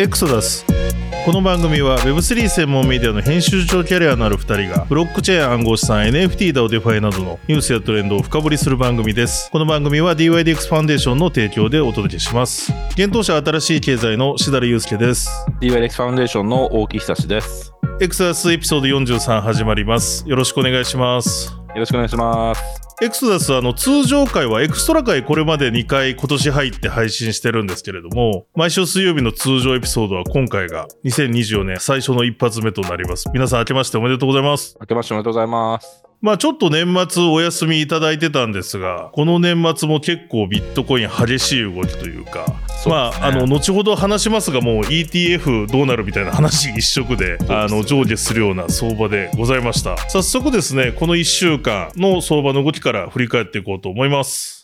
エクソダス。この番組は Web3 専門メディアの編集長キャリアのある2人がブロックチェーン暗号資産 NFT だデファイなどのニュースやトレンドを深掘りする番組です。この番組は DYDX ファンデーションの提供でお届けします。幻冬舎あたらしい経済の設楽悠介です。DYDX ファウンデーションの大木久志です。エクソダスエピソード43始まります。よろしくお願いします。よろしくお願いします。エクソダスあの通常回はエクストラ回これまで2回今年入って配信してるんですけれども毎週水曜日の通常エピソードは今回が2024年最初の一発目となります皆さん明けましておめでとうございます明けましておめでとうございます。まあちょっと年末お休みいただいてたんですがこの年末も結構ビットコイン激しい動きというかまあ、あの後ほど話しますがもう ETF どうなるみたいな話一色であの上下するような相場でございました早速ですね。この1週間の相場の動きから振り返っていこうと思います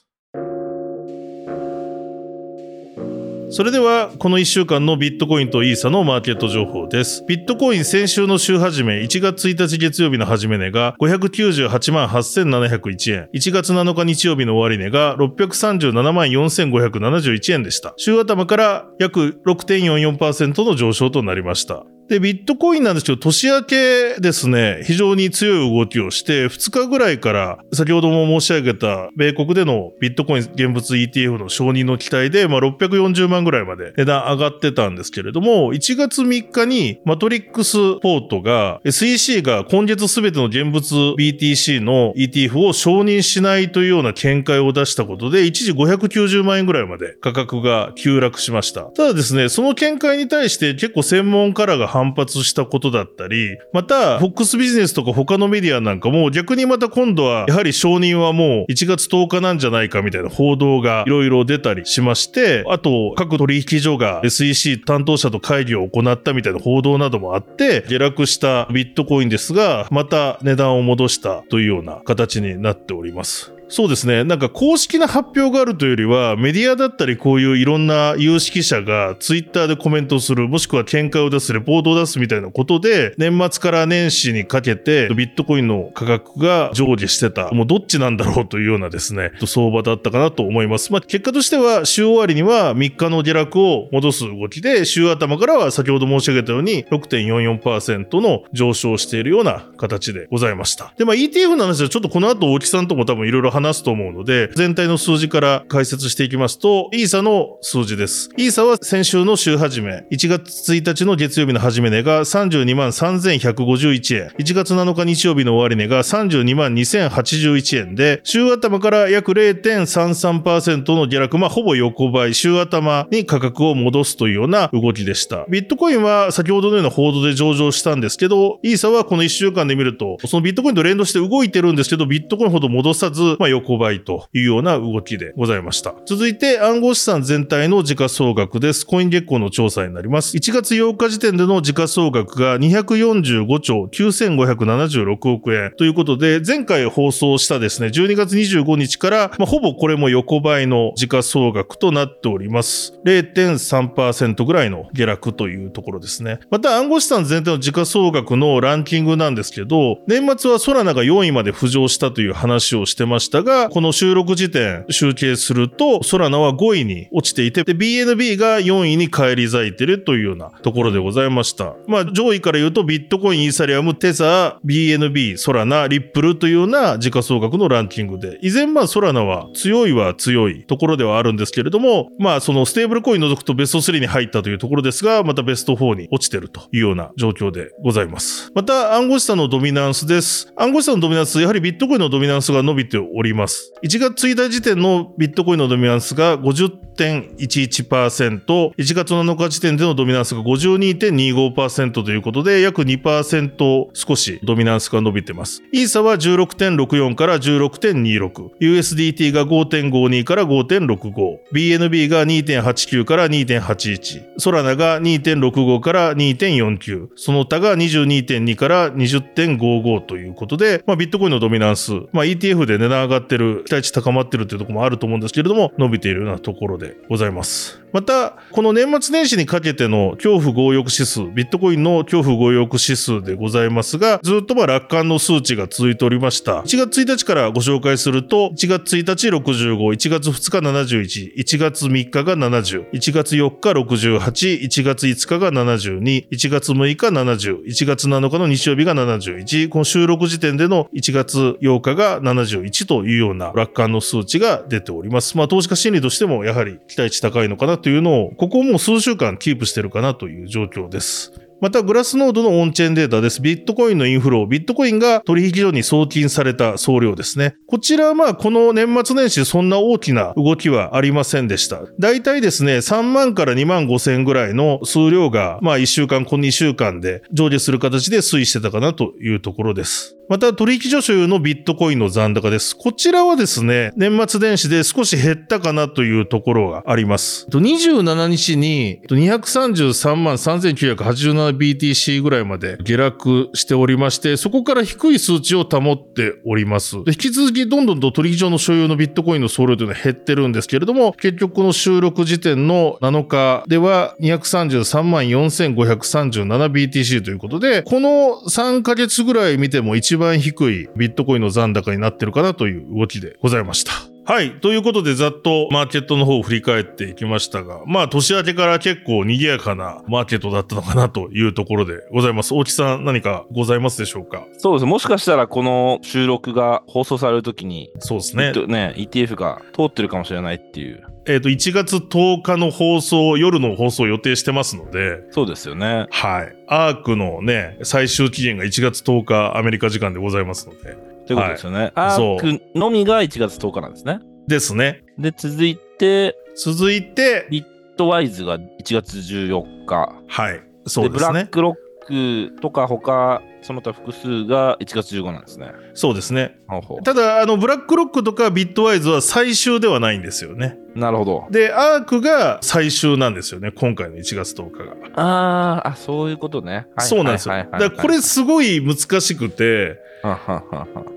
それではこの1週間のビットコインとイーサのマーケット情報です。ビットコイン先週の週始め1月1日月曜日の始め値が598万8701円。1月7日日曜日の終値が637万4571円でした。週頭から約6.44%の上昇となりました。で、ビットコインなんですけど、年明けですね、非常に強い動きをして、2日ぐらいから、先ほども申し上げた、米国でのビットコイン現物 ETF の承認の期待で、まあ、640万ぐらいまで値段上がってたんですけれども、1月3日に、マトリックスポートが、SEC が今月すべての現物 BTC の ETF を承認しないというような見解を出したことで、一時590万円ぐらいまで価格が急落しました。ただですね、その見解に対して結構専門家らが反発したことだったり、また、FOX ビジネスとか他のメディアなんかも逆にまた今度は、やはり承認はもう1月10日なんじゃないかみたいな報道がいろいろ出たりしまして、あと、各取引所が SEC 担当者と会議を行ったみたいな報道などもあって、下落したビットコインですが、また値段を戻したというような形になっております。そうですね。なんか公式な発表があるというよりは、メディアだったりこういういろんな有識者がツイッターでコメントする、もしくは見解を出す、レポートを出すみたいなことで、年末から年始にかけてビットコインの価格が上下してた、もうどっちなんだろうというようなですね、相場だったかなと思います。まあ結果としては週終わりには3日の下落を戻す動きで、週頭からは先ほど申し上げたように6.44%の上昇しているような形でございました。で、まあ ETF の話はちょっとこの後大木さんとも多分いろいろ話すと思うので、全体の数字から解説していきますと、イーサの数字です。イーサは先週の週始め、1月1日の月曜日の始め値が32万3151円、1月7日日曜日の終値が32万2081円で、週頭から約0.33%の下落、まあほぼ横ばい、週頭に価格を戻すというような動きでした。ビットコインは先ほどのような報道で上場したんですけど、イーサはこの1週間で見ると、そのビットコインと連動して動いてるんですけど、ビットコインほど戻さず、まあ横ばいというような動きでございました。続いて暗号資産全体の時価総額です。コイン月光の調査になります。1月8日時点での時価総額が245兆9576億円ということで、前回放送したですね、12月25日から、まあ、ほぼこれも横ばいの時価総額となっております。0.3%ぐらいの下落というところですね。また暗号資産全体の時価総額のランキングなんですけど、年末はソラナが4位まで浮上したという話をしてましたが、この収録時点集計すると、ソラナは5位に落ちていて、で、BNB が4位に返り咲いてるというようなところでございました。まあ、上位から言うと、ビットコイン、イーサリアム、テザー、BNB、ソラナ、リップルというような時価総額のランキングで、以前まあ、ソラナは強いは強いところではあるんですけれども、まあ、そのステーブルコイン除くとベスト3に入ったというところですが、またベスト4に落ちてるというような状況でございます。また、暗号資産のドミナンスです。暗号資産のドミナンス、やはりビットコインのドミナンスが伸びております。1月1日時点のビットコインのドミナンスが50 50.11%、1月7日時点でのドミナンスが52.25%ということで、約2%少しドミナンスが伸びてます。イーサは16.64から16.26、USDT が5.52から5.65、BNB が2.89から2.81、ソラナが2.65から2.49、その他が22.2から20.55ということで、まあ、ビットコインのドミナンス、まあ、ETF で値段上がってる、期待値高まってるっていうところもあると思うんですけれども、伸びているようなところででございます。また、この年末年始にかけての恐怖強欲指数、ビットコインの恐怖強欲指数でございますが、ずっとま楽観の数値が続いておりました。1月1日からご紹介すると、1月1日65、1月2日71、1月3日が70、1月4日68、1月5日が72、1月6日70、1月7日の日曜日が71、この収録時点での1月8日が71というような楽観の数値が出ております。まあ投資家心理としてもやはり期待値高いのかなとというのを、ここもう数週間キープしてるかなという状況です。また、グラスノードのオンチェーンデータです。ビットコインのインフロー、ビットコインが取引所に送金された総量ですね。こちらはまあ、この年末年始そんな大きな動きはありませんでした。大体ですね、3万から2万5千ぐらいの数量が、まあ1週間、この2週間で上下する形で推移してたかなというところです。また、取引所所有のビットコインの残高です。こちらはですね、年末年始で少し減ったかなというところがあります。27日に233万3987 BTC ぐらいまで下落しておりまして、そこから低い数値を保っております。で引き続きどんどんと取引所の所有のビットコインの総量というのは減ってるんですけれども、結局この収録時点の7日では233万 4537BTC ということで、この3ヶ月ぐらい見ても一番低いビットコインの残高になってるかなという動きでございました。はい。ということで、ざっとマーケットの方を振り返っていきましたが、まあ、年明けから結構賑やかなマーケットだったのかなというところでございます。大木さん、何かございますでしょうか？そうです。もしかしたらこの収録が放送されるときに、そうですね。ね、ETF が通ってるかもしれないっていう。えっ、と、1月10日の放送、夜の放送を予定してますので、そうですよね。はい。アークのね、最終期限が1月10日アメリカ時間でござい1ので。ということですよね。アそうークのみが1月10日なんですね。ですね。で、続いて、続いて、ビットワイズが1月14日。はい。そうで、すね。ラックロックとか他、その他複数が1月15なんですね。そうですね。ほうほただ、あの、ブラックロックとかビットワイズは最終ではないんですよね。うなるほど。で、アークが最終なんですよね。今回の1月10日が。あーあ、そういうことね。はいそうなんですよ。はいはいはいだこれすごい難しくて、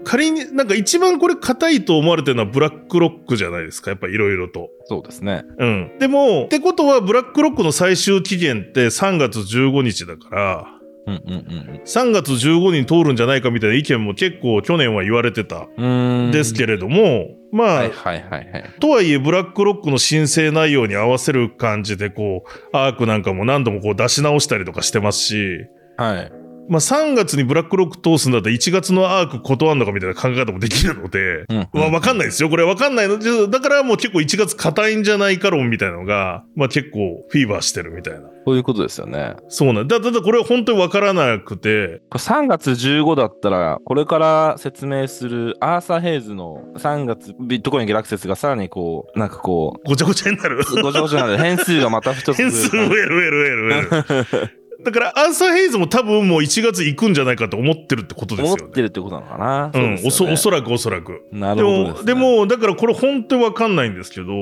仮になんか一番これ硬いと思われてるのはブラックロックじゃないですか。やっぱいろいろと。そうですね。うん。でも、ってことはブラックロックの最終期限って3月15日だから、うんうんうん3月15日に通るんじゃないかみたいな意見も結構去年は言われてたんですけれども、まあ、はいはいはいはい。とはいえ、ブラックロックの申請内容に合わせる感じで、こう、アークなんかも何度もこう出し直したりとかしてますし、はい。まあ3月にブラックロック通すんだったら1月のアーク断るのかみたいな考え方もできるので、うんまあわかんないですよ。これわかんないので。だからもう結構1月硬いんじゃないか論みたいなのが、まあ結構フィーバーしてるみたいな。そういうことですよね。そうなんだ。だ、だこれは本当にわからなくて、これ3月15だったら、これから説明するアーサー・ヘイズの3月ビットコイン下落説がさらにこう、なんかこごちゃごちゃになる。う、ごちゃごちゃなので変数がまた一つ変る数増える増える増える増える。だから、アーサー・ヘイズも多分もう1月行くんじゃないかと思ってるってことです思よね。ってるってことなのかな。うん、おそ、おそららくおそらく。なるほどです、ね。で、も、だからこれ本当にわかんないんですけど、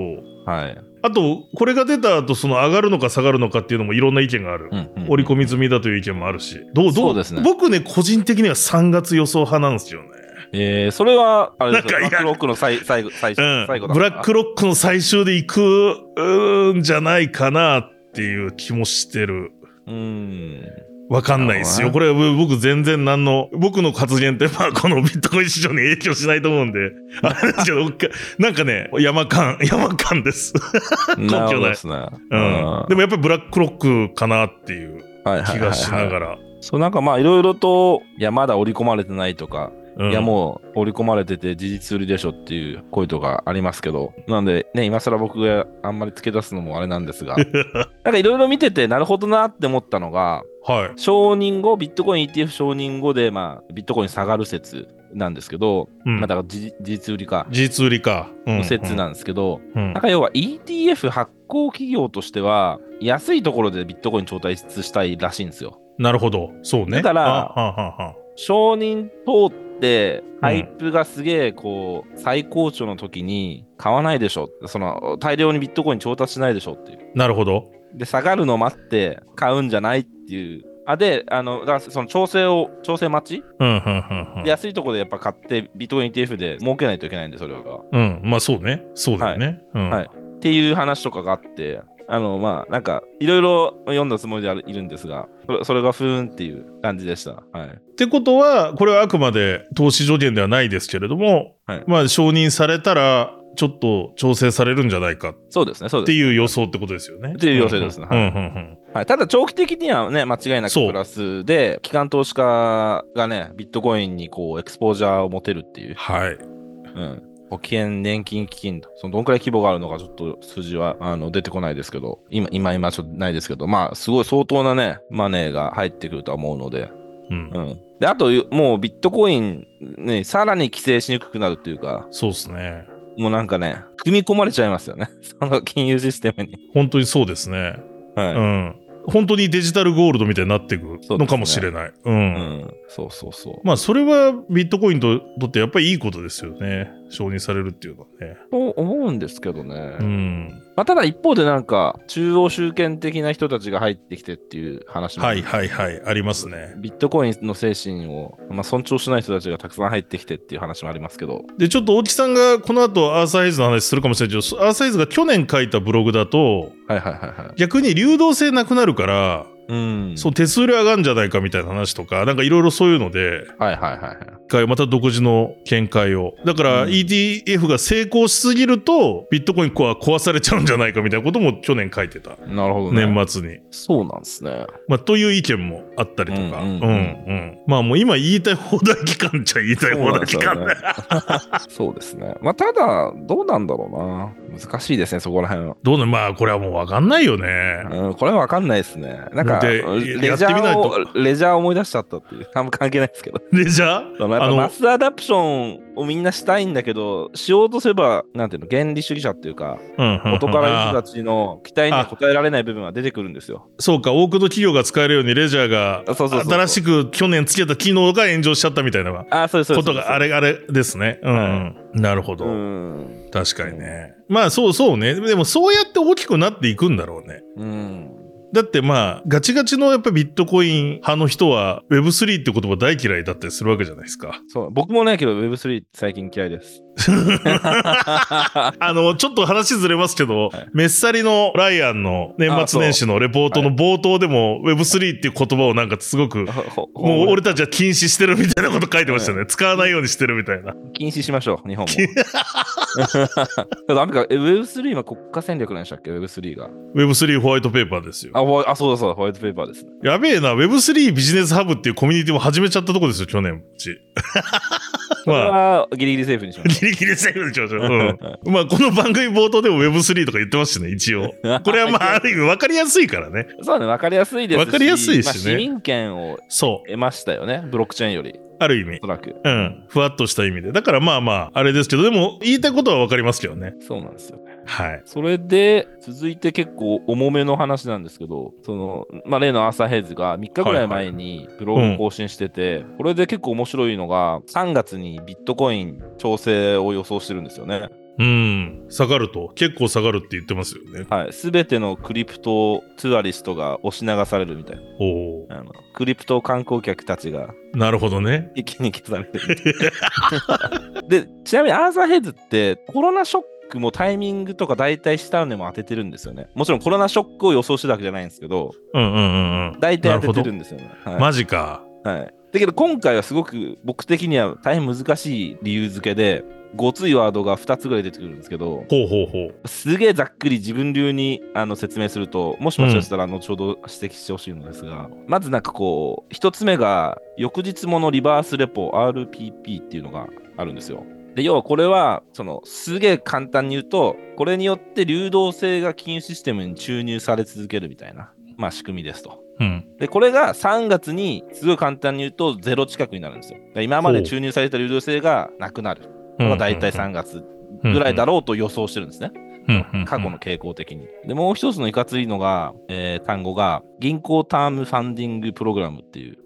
はい。あと、これが出た後、その上がるのか下がるのかっていうのもいろんな意見がある。うんうんうん織り込み済みだという意見もあるし。どう、どうそうですね僕ね、個人的には3月予想派なんですよね。えー、それは、あれですか、なんかいやブラックロックの最最後、最うん。最後だブラックロックの最終で行くんじゃないかなっていう気もしてる。うーん。わかんないですよ。これ僕全然何の、僕の発言ってまあこのビットコイン市場に影響しないと思うんで、あれですけど、なんかね、山感、山感です。根拠ないですね。うん。でもやっぱりブラックロックかなっていう気がしながら。そうなんかまあいろいろと、いや、まだ織り込まれてないとか、うんいやもう織り込まれてて事実売りでしょっていう声とかありますけど、なんでね、今更僕があんまり付け出すのもあれなんですが、なんかいろいろ見ててなるほどなって思ったのが、はい。承認後、ビットコイン ETF 承認後で、まあ、ビットコイン下がる説なんですけど、うんまあだから事事実売りか、事実売りか。うんの説なんですけど、うんなんか要は ETF 発行企業としては、安いところでビットコイン調達したいらしいんですよ。なるほど。そうね。だから承認通って、ハイプがすげえ、こう、最高潮の時に買わないでしょ。その、大量にビットコイン調達しないでしょっていう。なるほど。で、下がるの待って買うんじゃないっていう。あ、で、あの、だからその調整を、調整待ち？うん、うん、うんうんで。安いところでやっぱ買って、ビットコイン ETF で儲けないといけないんで、それは。うん、まあそうね。そうだよね。うん。はいっていう話とかがあって、あの、まあ、なんか、いろいろ読んだつもりでいるんですが、それそれがふーんっていう感じでした。はい。ってことは、これはあくまで投資助言ではないですけれども、はいまあ承認されたら、ちょっと調整されるんじゃないかっそうですね、そうです。ていう予想ってことですよね。っていう予想ですねうんはいうんうんはい、ただ、長期的にはね、間違いなくプラスで、機関投資家がね、ビットコインにこう、エクスポージャーを持てるっていう、はい。うん。保険、年金基金、そのどんくらい規模があるのか、ちょっと数字はあの出てこないですけど、今、今、今、ちょっとないですけど、まあ、すごい相当なね、マネーが入ってくるとは思うので、うんう。ん。で、あと、もうビットコイン、ね、さらに規制しにくくなるっていうか、そうですね。もうなんかね、組み込まれちゃいますよね。その金融システムに。本当にそうですね。はい。うん。本当にデジタルゴールドみたいになっていくのかもしれない。う。うんん。そうそうそう。まあ、それはビットコインととってやっぱりいいことですよね。承認されるっていうのはね。と思うんですけどね。うん。まあ、ただ一方でなんか、中央集権的な人たちが入ってきてっていう話も、はいはいはい。ありますね。ビットコインの精神を、まあ、尊重しない人たちがたくさん入ってきてっていう話もありますけど、で、ちょっと大木さんがこの後アーサイズの話するかもしれないけど、アーサイズが去年書いたブログだと、はいはいはいはい。逆に流動性なくなるから、うん。そう手数料上がるんじゃないかみたいな話とか、なんかいろいろそういうので、はいはいはいまた独自の見解を。だからうん ETF が成功しすぎると、ビットコインは壊されちゃうんじゃないかみたいなことも去年書いてた。なるほどね。年末に。そうなんですね。まあ、という意見もあったりとか。ううんんうんうんうんまあもう今言いたい放題期間っちゃ言いたい放題期間ね。そうですね。まあ、ただ、どうなんだろうな。難しいですね、そこら辺は。どうね、まあこれはもうわかんないよね。うん、これはわかんないですね。なんか、でレジャやってみないとーを、レジャーを思い出しちゃったっていう。あんま関係ないですけど。レジャー？マスアダプションをみんなしたいんだけど、しようとすれば、なんていうの、原理主義者っていうか、うんうんうん元から人あたちの期待には応えられない部分は出てくるんですよ。そうか、多くの企業が使えるようにレジャーがあそうそう新しく去年つけた機能が炎上しちゃったみたいな。ことがあれあれですね。うん、うん。なるほど。うん。確かにね。まあそうそうね。でもそうやって大きくなっていくんだろうね。うん。だってまあ、ガチガチのやっぱビットコイン派の人は Web3 って言葉大嫌いだったりするわけじゃないですか。そう。僕もない、けど Web3 最近嫌いです。あの、ちょっと話ずれますけど、はいメッサリのライアンの年末年始のレポートの冒頭でも Web3 っていう言葉をなんかすごく、もう俺たちは禁止してるみたいなこと書いてましたね。使わないようにしてるみたいな。禁止しましょう、日本も。ダメか、え Web3 は国家戦略なんでしたっけ ?Web3 が。Web3 ホワイトペーパーですよ。あ、ホワイあそうだそうだ、ホワイトペーパーですね。やべえな、Web3 ビジネスハブっていうコミュニティも始めちゃったとこですよ、去年うち。まあ、はギリギリセーフにしましギリギリセーフにしょう。うん。まあ、この番組冒頭でも Web3 とか言ってますしね、一応。これはまあ、ある意味分かりやすいからね。そうね、わかりやすいですし。わかりやすいしねまあ市民権をそう。得ましたよね、ブロックチェーンより、ある意味おそ。らく。うん。ふわっとした意味で。だからまあまあ、あれですけど、でも言いたいことは分かりますけどね。そうなんですよね。はい。それで、続いて結構重めの話なんですけど、その、まあ、例のアーサーヘイズが3日ぐらい前にブログを更新してて、これで結構面白いのが、3月にビットコイン調整を予想してるんですよね。うん。下がると。結構下がるって言ってますよね。はい。すべてのクリプトツアリストが押し流されるみたいな。おおあのクリプト観光客たちがー。なるほどね。一気に消されてる。で、ちなみにアーサーヘイズってコロナショックもタイミングとか大体下値も当ててるんですよね。もちろんコロナショックを予想してたわけじゃないんですけど、うんうんうんうん。大体当ててるんですよね。はいマジか。はい。だけど今回はすごく僕的には大変難しい理由付けで、ごついワードが2つぐらい出てくるんですけど、ほうほうほう。すげえざっくり自分流にあの説明すると、もしもしかしたら後ほど指摘してほしいのですが、まずなんかこう、一つ目が、翌日ものリバースレポ RPP っていうのがあるんですよ。で、要はこれは、その、すげえ簡単に言うと、これによって流動性が金融システムに注入され続けるみたいな、まあ仕組みですと。うん。で、これが3月に、すごい簡単に言うと、ゼロ近くになるんですよ。で今まで注入された流動性がなくなるのが大体3月ぐらいだろうと予想してるんですね。うん過去の傾向的に。で、もう一つのいかついのが、えー単語が、銀行タームファンディングプログラムっていう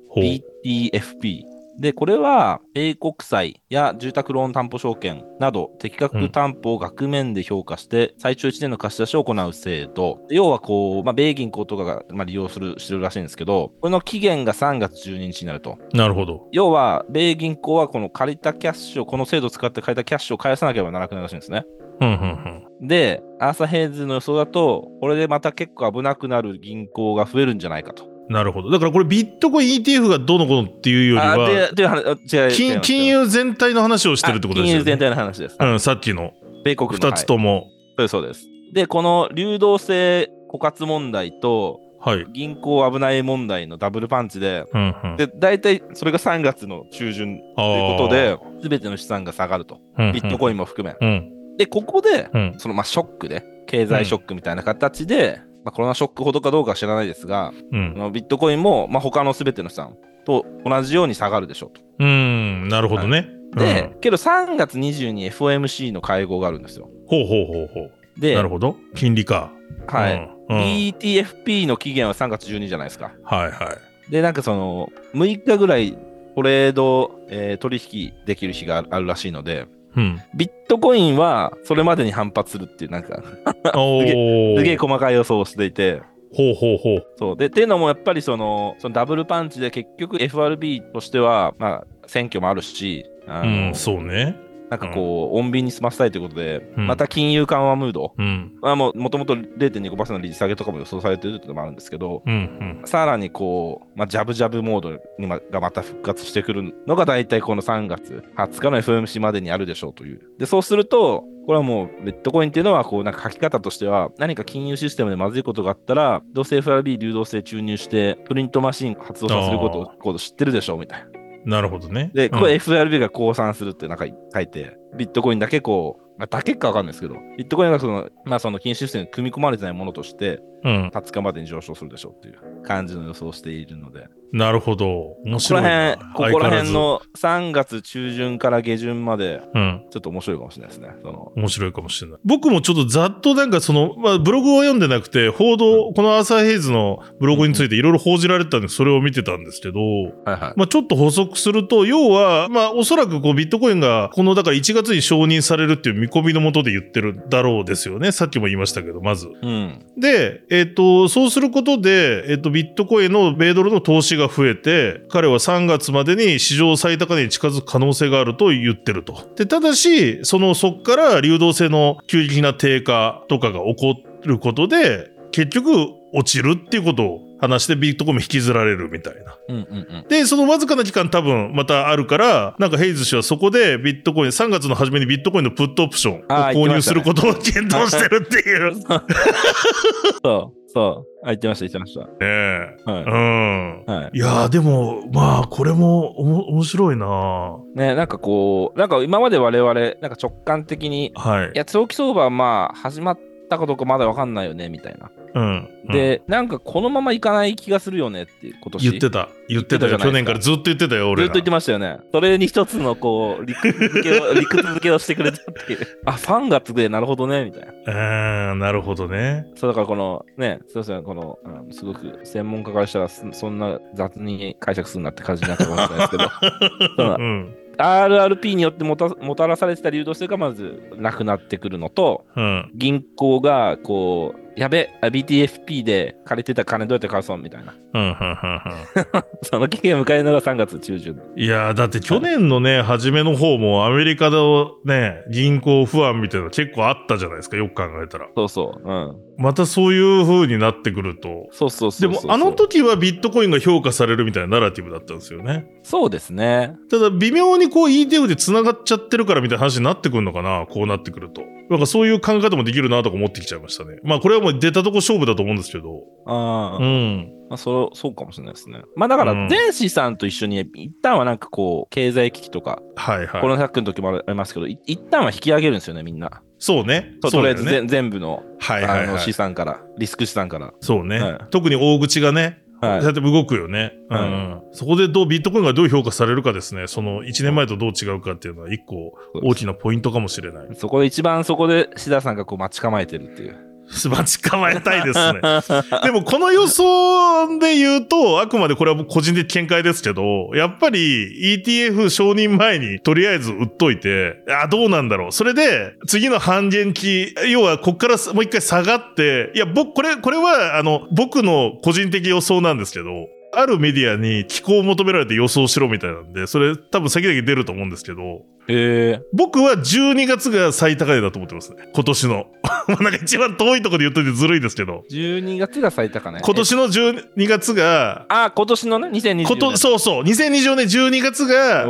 BTFP。で、これは、米国債や住宅ローン担保証券など、適格担保を額面で評価して、最長1年の貸し出しを行う制度。要は、こう、まあ、米銀行とかが、まあ、利用する、してるらしいんですけど、これの期限が3月12日になると。なるほど。要は、米銀行はこの借りたキャッシュを、この制度を使って借りたキャッシュを返さなければならなくなるらしいんですね。うんうんで、アーサー・ヘイズの予想だと、これでまた結構危なくなる銀行が増えるんじゃないかと。うん。なるほど。だからこれビットコイン ETF がどうのこうのっていうよりあは、金金融全体の話をしてるってことですよね。あ金融全体の話です。うん、さっきの米国の2つとも。はいそうですでこの流動性枯渇問題とはい。銀行危ない問題のダブルパンチで、うんうん。で、大体それが3月の中旬ということで、すべての資産が下がると。でビットコインも含め。うん。で、ここで、うん。そのまあショックで、経済ショックみたいな形で、まあ、コロナショックほどかどうかは知らないですが、うんあ。のビットコインも、まあ、他のすべての資産と同じように下がるでしょうと。うん。なるほどね。で、うんけど3月20に FOMC の会合があるんですよ。ほうほうほうほう。で、なるほど。金利か。はい。うんうん BTFP の期限は3月12じゃないですか。はいはい。で、なんかその、6日ぐらいトレード、えー取引できる日があるらしいので、うん。ビットコインはそれまでに反発するっていう、なんか、すげえ細かい予想をしていて、ほうほうほう。そう。で、っていうのもやっぱりその、そのダブルパンチで結局 FRB としては、まあ、選挙もあるし、あうのん、そうね。なんかこう、穏便に済ませたいということで、うんまた金融緩和ムード、うん。まあ、ももともと0.25%の利子下げとかも予想されてるっていうのもあるんですけど、うんさらにこう、まあ、ジャブジャブモードにまがまた復活してくるのが大体この3月20日の FMC までにあるでしょうという。で、そうすると、これはもうビットコインっていうのは、こう、なんか書き方としては、何か金融システムでまずいことがあったら、どうせ FRB 流動性注入して、プリントマシン発動させることを知ってるでしょうみたいな。うん。なるほどね。で、うんこれ FRB が降参するってなんか書いて、ビットコインだけこう、まあ、だけかわかんないですけど、ビットコインがその、まあその金融システムに組み込まれてないものとして、うん。20日までに上昇するでしょうっていう感じの予想をしているので、なるほど。面ここ白いな。ら辺、ここら辺の3月中旬から下旬まで。うん。ちょっと面白いかもしれないですね。その面白いかもしれない。僕もちょっとざっとなんかその、まあブログを読んでなくて、報道、このアーサーヘイズのブログについていろいろ報じられてたんで、それを見てたんですけど、はいはい。まあちょっと補足すると、要は、まあおそらくこうビットコインが、このだから1月に承認されるっていう見込みのもとで言ってるだろうですよね。さっきも言いましたけど、まず。うん。で、えっ、と、そうすることで、えっ、と、ビットコインの米ドルの投資が増えて、彼は3月までに史上最高値に近づく可能性があると言ってると。で、ただし、その、そっから流動性の急激な低下とかが起こることで、結局、落ちるっていうことを話してビットコインも引きずられるみたいな。うんうんうん。で、そのわずかな期間多分またあるから、なんかヘイズ氏はそこでビットコイン、3月の初めにビットコインのプットオプションを購入することを検討してるっていう。ね そう、そう。あ、言ってました、言ってました。え。はうん。い。はい。いやーでも、まあ、これもおも面白いなね、なんかこう、なんか今まで我々、なんか直感的に、はいい。や、長期相場はまあ、始まったかどうかまだわかんないよね、みたいな。うん。うん、で、なんかこのままいかない気がするよねっていう、今年。言ってた。言ってたよ。去年からずっと言ってたよ、俺ら。ずっと言ってましたよね。それに一つのこう、理屈付けを、理屈付けをしてくれたっていう。あ、3月でなるほどね、みたいな。うん、なるほどね。そうだからこのね、そうですね、この、うんすごく専門家からしたらそそんな雑に解釈するなって感じになったかもしれないですけど、うん。RRP によってもたもたらされてた流動性がまずなくなってくるのと、うん。銀行がこう、やべ、あ BTFP で借りてた金どうやって返そうみたいな。うん、うん、うん、うん。その期限を迎えるのが3月中旬。いやーだって去年のね、初めの方もアメリカのね、銀行不安みたいなの結構あったじゃないですか、よく考えたら。そうそう。うん。またそういう風になってくると。そうそうそうそうでも、あの時はビットコインが評価されるみたいなナラティブだったんですよね。そうですね。ただ、微妙にこう ETF で繋がっちゃってるからみたいな話になってくるのかな、こうなってくると。なんかそういう考え方もできるなとか思ってきちゃいましたね。まあこれはもう出たとこ勝負だと思うんですけど。ああ、うん。まあ、そう、そうかもしれないですね。まあだからうん、全資産と一緒に、一旦はなんかこう、経済危機とか、はいはい。コロナ100の時もありますけど、い一旦は引き上げるんですよね、みんな。そうね。とりあえず全全部の,、はいはいあの資はい。産から、リスク資産から。そうね、はい特に大口がね、はいだって動くよね。うん。そこでどう、ビットコインがどう評価されるかですね。その1年前とどう違うかっていうのは一個大きなポイントかもしれない。そこで一番そこで志田さんがこう待ち構えてるっていう。待ち構えたいですね。でもこの予想で言うと、あくまでこれはもう個人的見解ですけど、やっぱり ETF 承認前にとりあえず売っといて、あ、どうなんだろう。それで、次の半減期、要はこっからもう一回下がって、いや、僕、これ、これは、あの、僕の個人的予想なんですけど、あるメディアに気候を求められて予想しろみたいなんで、それ多分先々出ると思うんですけど、ええ僕は12月が最高値だと思ってますね。今年の。まあなんか一番遠いところで言っといてずるいですけど、12月が最高ね。今年の12月が、あ、今年のね、2020年。こと、そうそう、2020年12月が、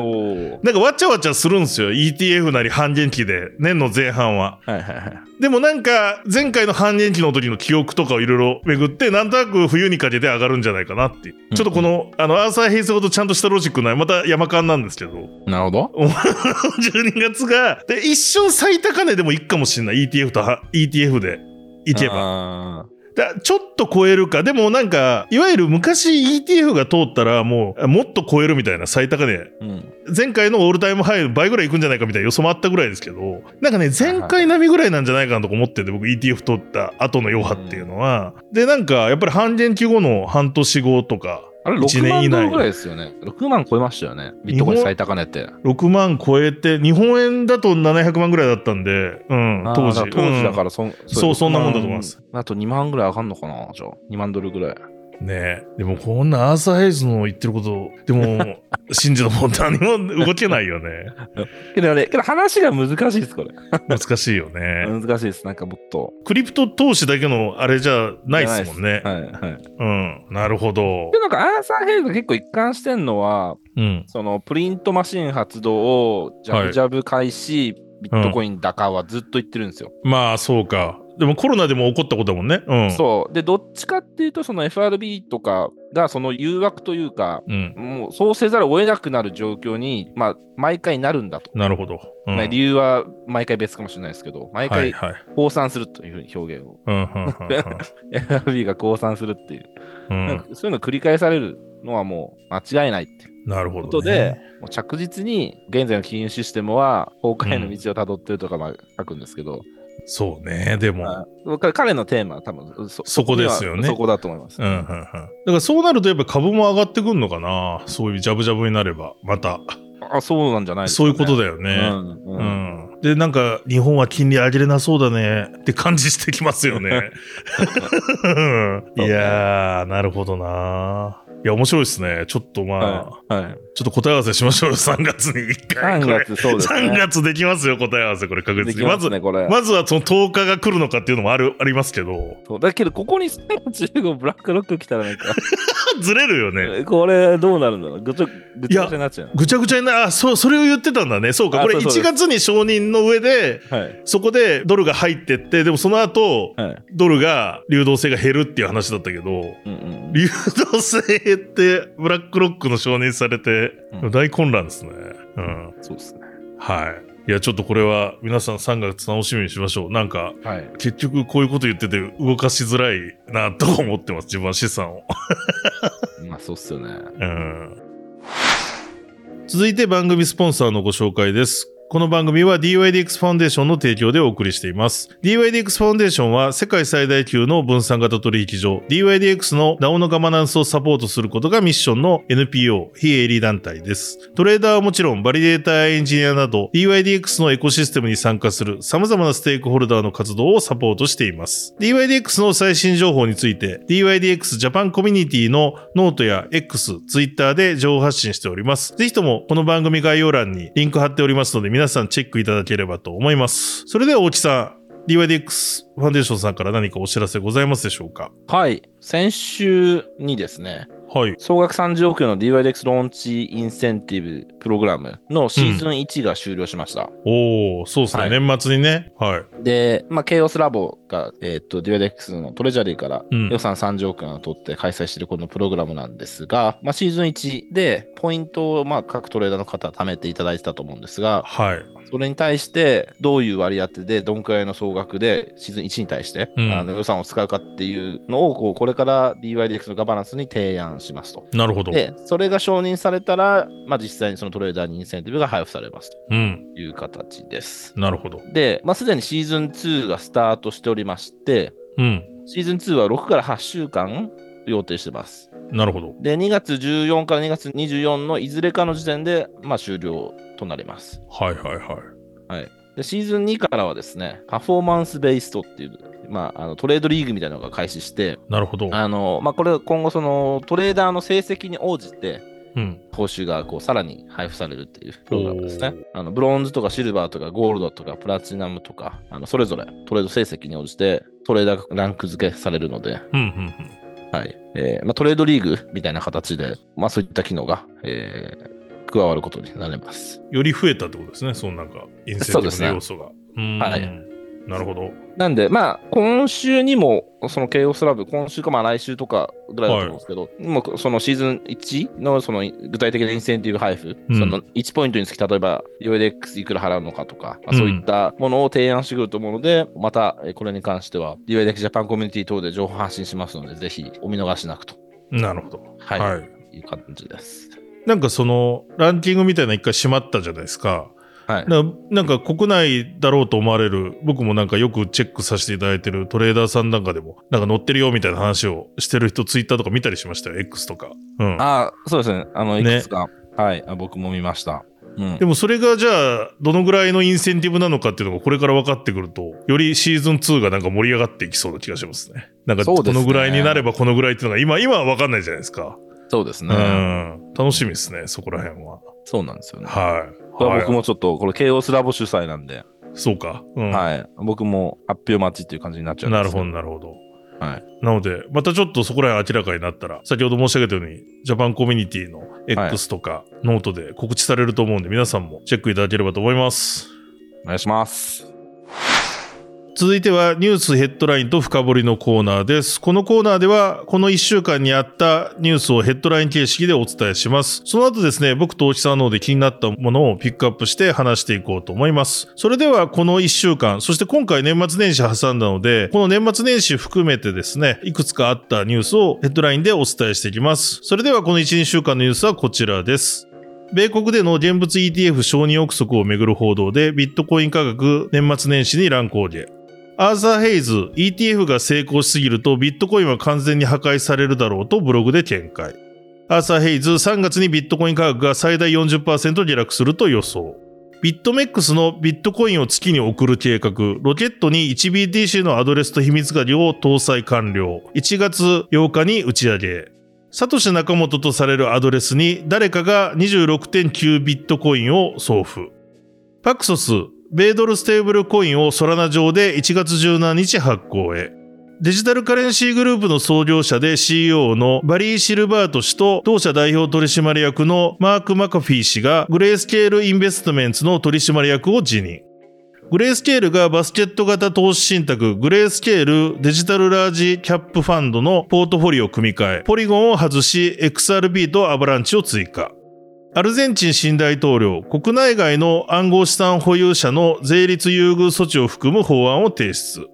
なんかわちゃわちゃするんですよ。ETF なり半減期で、年の前半は。はいはいはい。でもなんか、前回の半減期の時の記憶とかをいろいろ巡って、なんとなく冬にかけて上がるんじゃないかなっていう。ちょっとこの、あの、アーサー・ヘイスほどちゃんとしたロジックない、また山間なんですけど、なるほど。12月が、で、一瞬最高値でもいくかもしれない。ETF とは、ETF で。いけば。ば。だちょっと超えるか。でもなんか、いわゆる昔 ETF が通ったらもう、もっと超えるみたいな最高値。うん。前回のオールタイムハイ倍ぐらいいくんじゃないかみたいな予想もあったぐらいですけど、なんかね、前回並みぐらいなんじゃないかなとか思ってて、僕 ETF 取った後の余波っていうのは。で、なんか、やっぱり半減期後の半年後とか、あれ、一6年以内万ドルぐらいですよね。6万超えましたよね。ビットコイン最高値って。6万超えて、日本円だと700万ぐらいだったんで、うん、当時。だから当時だうんからそん、そうそんなもんだと思います。あと2万ぐらい上がんのかなじゃあ。2万ドルぐらい。ねえ。でもこんなアーサー・ヘイズの言ってること、でも、信じるもん何も動けないよね。けどね、けど話が難しいです、これ。難しいよね。難しいです。なんかもっと。クリプト投資だけのあれじゃないですもんね。はいはい。うん。なるほどで、。なんかアーサー・ヘイズが結構一貫してんのは、うん。そのプリントマシン発動をジャブジャブ開始、ビットコイン高はずっと言ってるんですよ。まあ、そうか。でもコロナでも起こったことだもんね。うん。そう。で、どっちかっていうと、その FRB とかがその誘惑というか、うん。もうそうせざるを得なくなる状況に、まあ、毎回なるんだと。なるほど。うんまあ理由は毎回別かもしれないですけど、毎回。降参するというふうに表現を。FRB が降参するっていう、うんなんかそういうの繰り返されるのはもう間違いないっていうなるほど、ね。ことで、もう着実に現在の金融システムは崩壊への道をたどってるとかまあ書くんですけど、そうね。でも。あ彼彼のテーマは多分そそこですよねそこだと思います。うんうんうん。だからそうなるとやっぱ株も上がってくんのかなそういうジャブジャブになれば。また。あ、そうなんじゃないですか、そういうことだよよね。うんううんん。で、なんか、日本は金利上げれなそうだねって感じしてきますよね。いやー、なるほどないや、面白いですね。ちょっとまあ、はい。はい、ちょっと答え合わせしましょうよ。3月に1回。3これ月、そうですね。3月できますよ、答え合わせ。これ確実に。まね、これ。まずはその10日が来るのかっていうのもある、ありますけど、そうだけど、ここに35ブラックロック来たらなんか、ずれるよね。これどうなるんだろう？ぐちゃぐちゃになっちゃう。ぐちゃぐちゃにな、あ、そう、それを言ってたんだね。そうか。これあそうそう1月に承認の上で、はい。そこでドルが入ってって、でもその後、はい。ドルが流動性が減るっていう話だったけど、うんうん流動性ってブラックロックの承認されて、うん大混乱ですね。うん。うん。そうですね。はい。いや、ちょっとこれは皆さん3月楽しみにしましょう。なんか、はい。結局こういうこと言ってて動かしづらいなと思ってます。自分は資産を。まあ、そうっすよね。うん。続いて番組スポンサーのご紹介です。この番組は DYDX ファンデーションの提供でお送りしています。DYDX ファンデーションは世界最大級の分散型取引所 DYDX の DAO のガバナンスをサポートすることがミッションの NPO 非営利団体です。トレーダーはもちろんバリデーターエンジニアなど DYDX のエコシステムに参加する様々なステークホルダーの活動をサポートしています。DYDX の最新情報について DYDX ジャパンコミュニティのノートや X、Twitter で情報発信しております。ぜひともこの番組概要欄にリンク貼っておりますので皆さんチェックいただければと思います。それでは大木さん、DYDX ファンデーションさんから何かお知らせございますでしょうか？はい。先週にですね、はい。総額30億円の DYDX ローンチインセンティブプログラムのシーズン1が終了しました。おー、そうですね。はい年末にね。はい。で、まあ、ケイオスラボが、えっ、と、DYDX のトレジャリーからうん予算30億円を取って開催しているこのプログラムなんですが、まあ、シーズン1でポイントを、まあ、各トレーダーの方貯めていただいてたと思うんですが、はい。それに対してどういう割り当てでどんくらいの総額でシーズン1に対して、うんあの予算を使うかっていうのをこうこれから DYDX のガバナンスに提案しますと。なるほど。で、それが承認されたら、まあ、実際にそのトレーダーにインセンティブが配布されますうん。という形です。なるほど。で、まあ、すでにシーズン2がスタートしておりまして、うん。シーズン2は6から8週間予定してます。なるほど。で、2月14から2月24のいずれかの時点で、まあ、終了となります。はいはいはい。で、シーズン2からはですね、パフォーマンスベイストっていう、まあ、あのトレードリーグみたいなのが開始して、なるほど。あの、まあ、これ今後そのトレーダーの成績に応じて、うん。報酬がこうさらに配布されるっていうプログラムですね。あのブロンズとかシルバーとかゴールドとかプラチナムとか、あのそれぞれトレード成績に応じてトレーダーがランク付けされるので、うんうんはいえーまあ、トレードリーグみたいな形で、まあ、そういった機能が、えー加わることになります。うん。より増えたってことですね。そのなんか、インセンティブの要素が。う,、ん。はいなるほど。なんで、まあ、今週にも、そのケイオスラブ、今週かまあ来週とかぐらいだと思うんですけど、もうそのシーズン1のその具体的なインセンティブ配布、うんその1ポイントにつき、例えば UADX いくら払うのかとか、そういったものを提案してくると思うので、またえーこれに関しては UADX ジャパンコミュニティ等で情報発信しますので、ぜひお見逃しなくと、なるほど。はい、はい。い、う感じです。なんかその、ランキングみたいな一回閉まったじゃないですか。はい。ななんか国内だろうと思われる、僕もなんかよくチェックさせていただいてるトレーダーさんなんかでも、なんか乗ってるよみたいな話をしてる人、ツイッターとか見たりしましたよ、X とか。うん。ああ、そうですね。あの、いねくつか、はいあ、僕も見ました。うんでもそれがじゃあ、どのぐらいのインセンティブなのかっていうのがこれから分かってくると、よりシーズン2がなんか盛り上がっていきそうな気がしますね。なんか、このぐらいになればこのぐらいっていうのが今、今は分かんないじゃないですか。そうですね。うん。楽しみですね、そこら辺は。そうなんですよね。はい。これは僕はいもちょっと、これ、 Chaos Labs 主催なんで、そうか。うん。はい。僕も発表待ちっていう感じになっちゃうんですけなるほど、なるほど。はい。なので、またちょっとそこら辺明らかになったら、先ほど申し上げたように、ジャパンコミュニティの X とかノートで告知されると思うんで、皆さんもチェックいただければと思います。お願いします。続いてはニュースヘッドラインと深掘りのコーナーです。このコーナーでは、この1週間にあったニュースをヘッドライン形式でお伝えします。その後ですね、僕と大木さんの方で気になったものをピックアップして話していこうと思います。それではこの1週間、そして今回年末年始挟んだので、この年末年始含めてですね、いくつかあったニュースをヘッドラインでお伝えしていきます。それではこの1、2週間のニュースはこちらです。米国での現物 ETF 承認憶測をめぐる報道でビットコイン価格年末年始に乱高下。アーサー・ヘイズ、ETF が成功しすぎるとビットコインは完全に破壊されるだろうとブログで見解。アーサー・ヘイズ、3月にビットコイン価格が最大40%下落すると予想。ビットメックスのビットコインを月に送る計画、ロケットに 1BTC のアドレスと秘密鍵を搭載完了。1月8日に打ち上げ。サトシ・ナカモトとされるアドレスに誰かが26.9ビットコインを送付。パクソス、米ドルステーブルコインをソラナ上で1月17日発行へ。デジタルカレンシーグループの創業者で CEO のバリー・シルバート氏と同社代表取締役のマーク・マカフィー氏がグレースケール・インベストメンツの取締役を辞任。グレースケールがバスケット型投資信託グレースケールデジタルラージキャップファンドのポートフォリオを組み替え、ポリゴンを外し XRP とアバランチを追加。アルゼンチン新大統領、国内外の暗号資産保有者の税率優遇措置を含む法案を提出。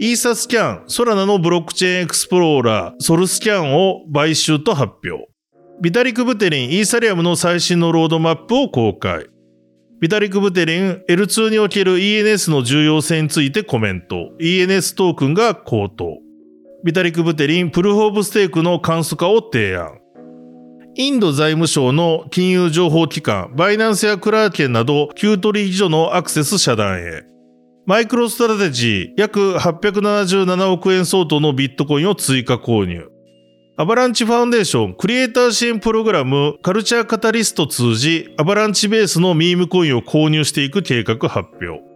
イーサスキャン、ソラナのブロックチェーンエクスプローラー、ソルスキャンを買収と発表。ビタリク・ブテリン、イーサリアムの最新のロードマップを公開。ビタリク・ブテリン、L2 における ENS の重要性についてコメント。ENS トークンが高騰。ビタリク・ブテリン、 Proof of Stake の簡素化を提案。インド財務省の金融情報機関、バイナンスやクラーケンなど、9取引所のアクセス遮断へ。マイクロストラテジー、約877億円相当のビットコインを追加購入。 Avalanche Foundation、クリエイター支援プログラム、 Culture Catalyst 通じ、アバランチベースのミームコインを購入していく計画発表。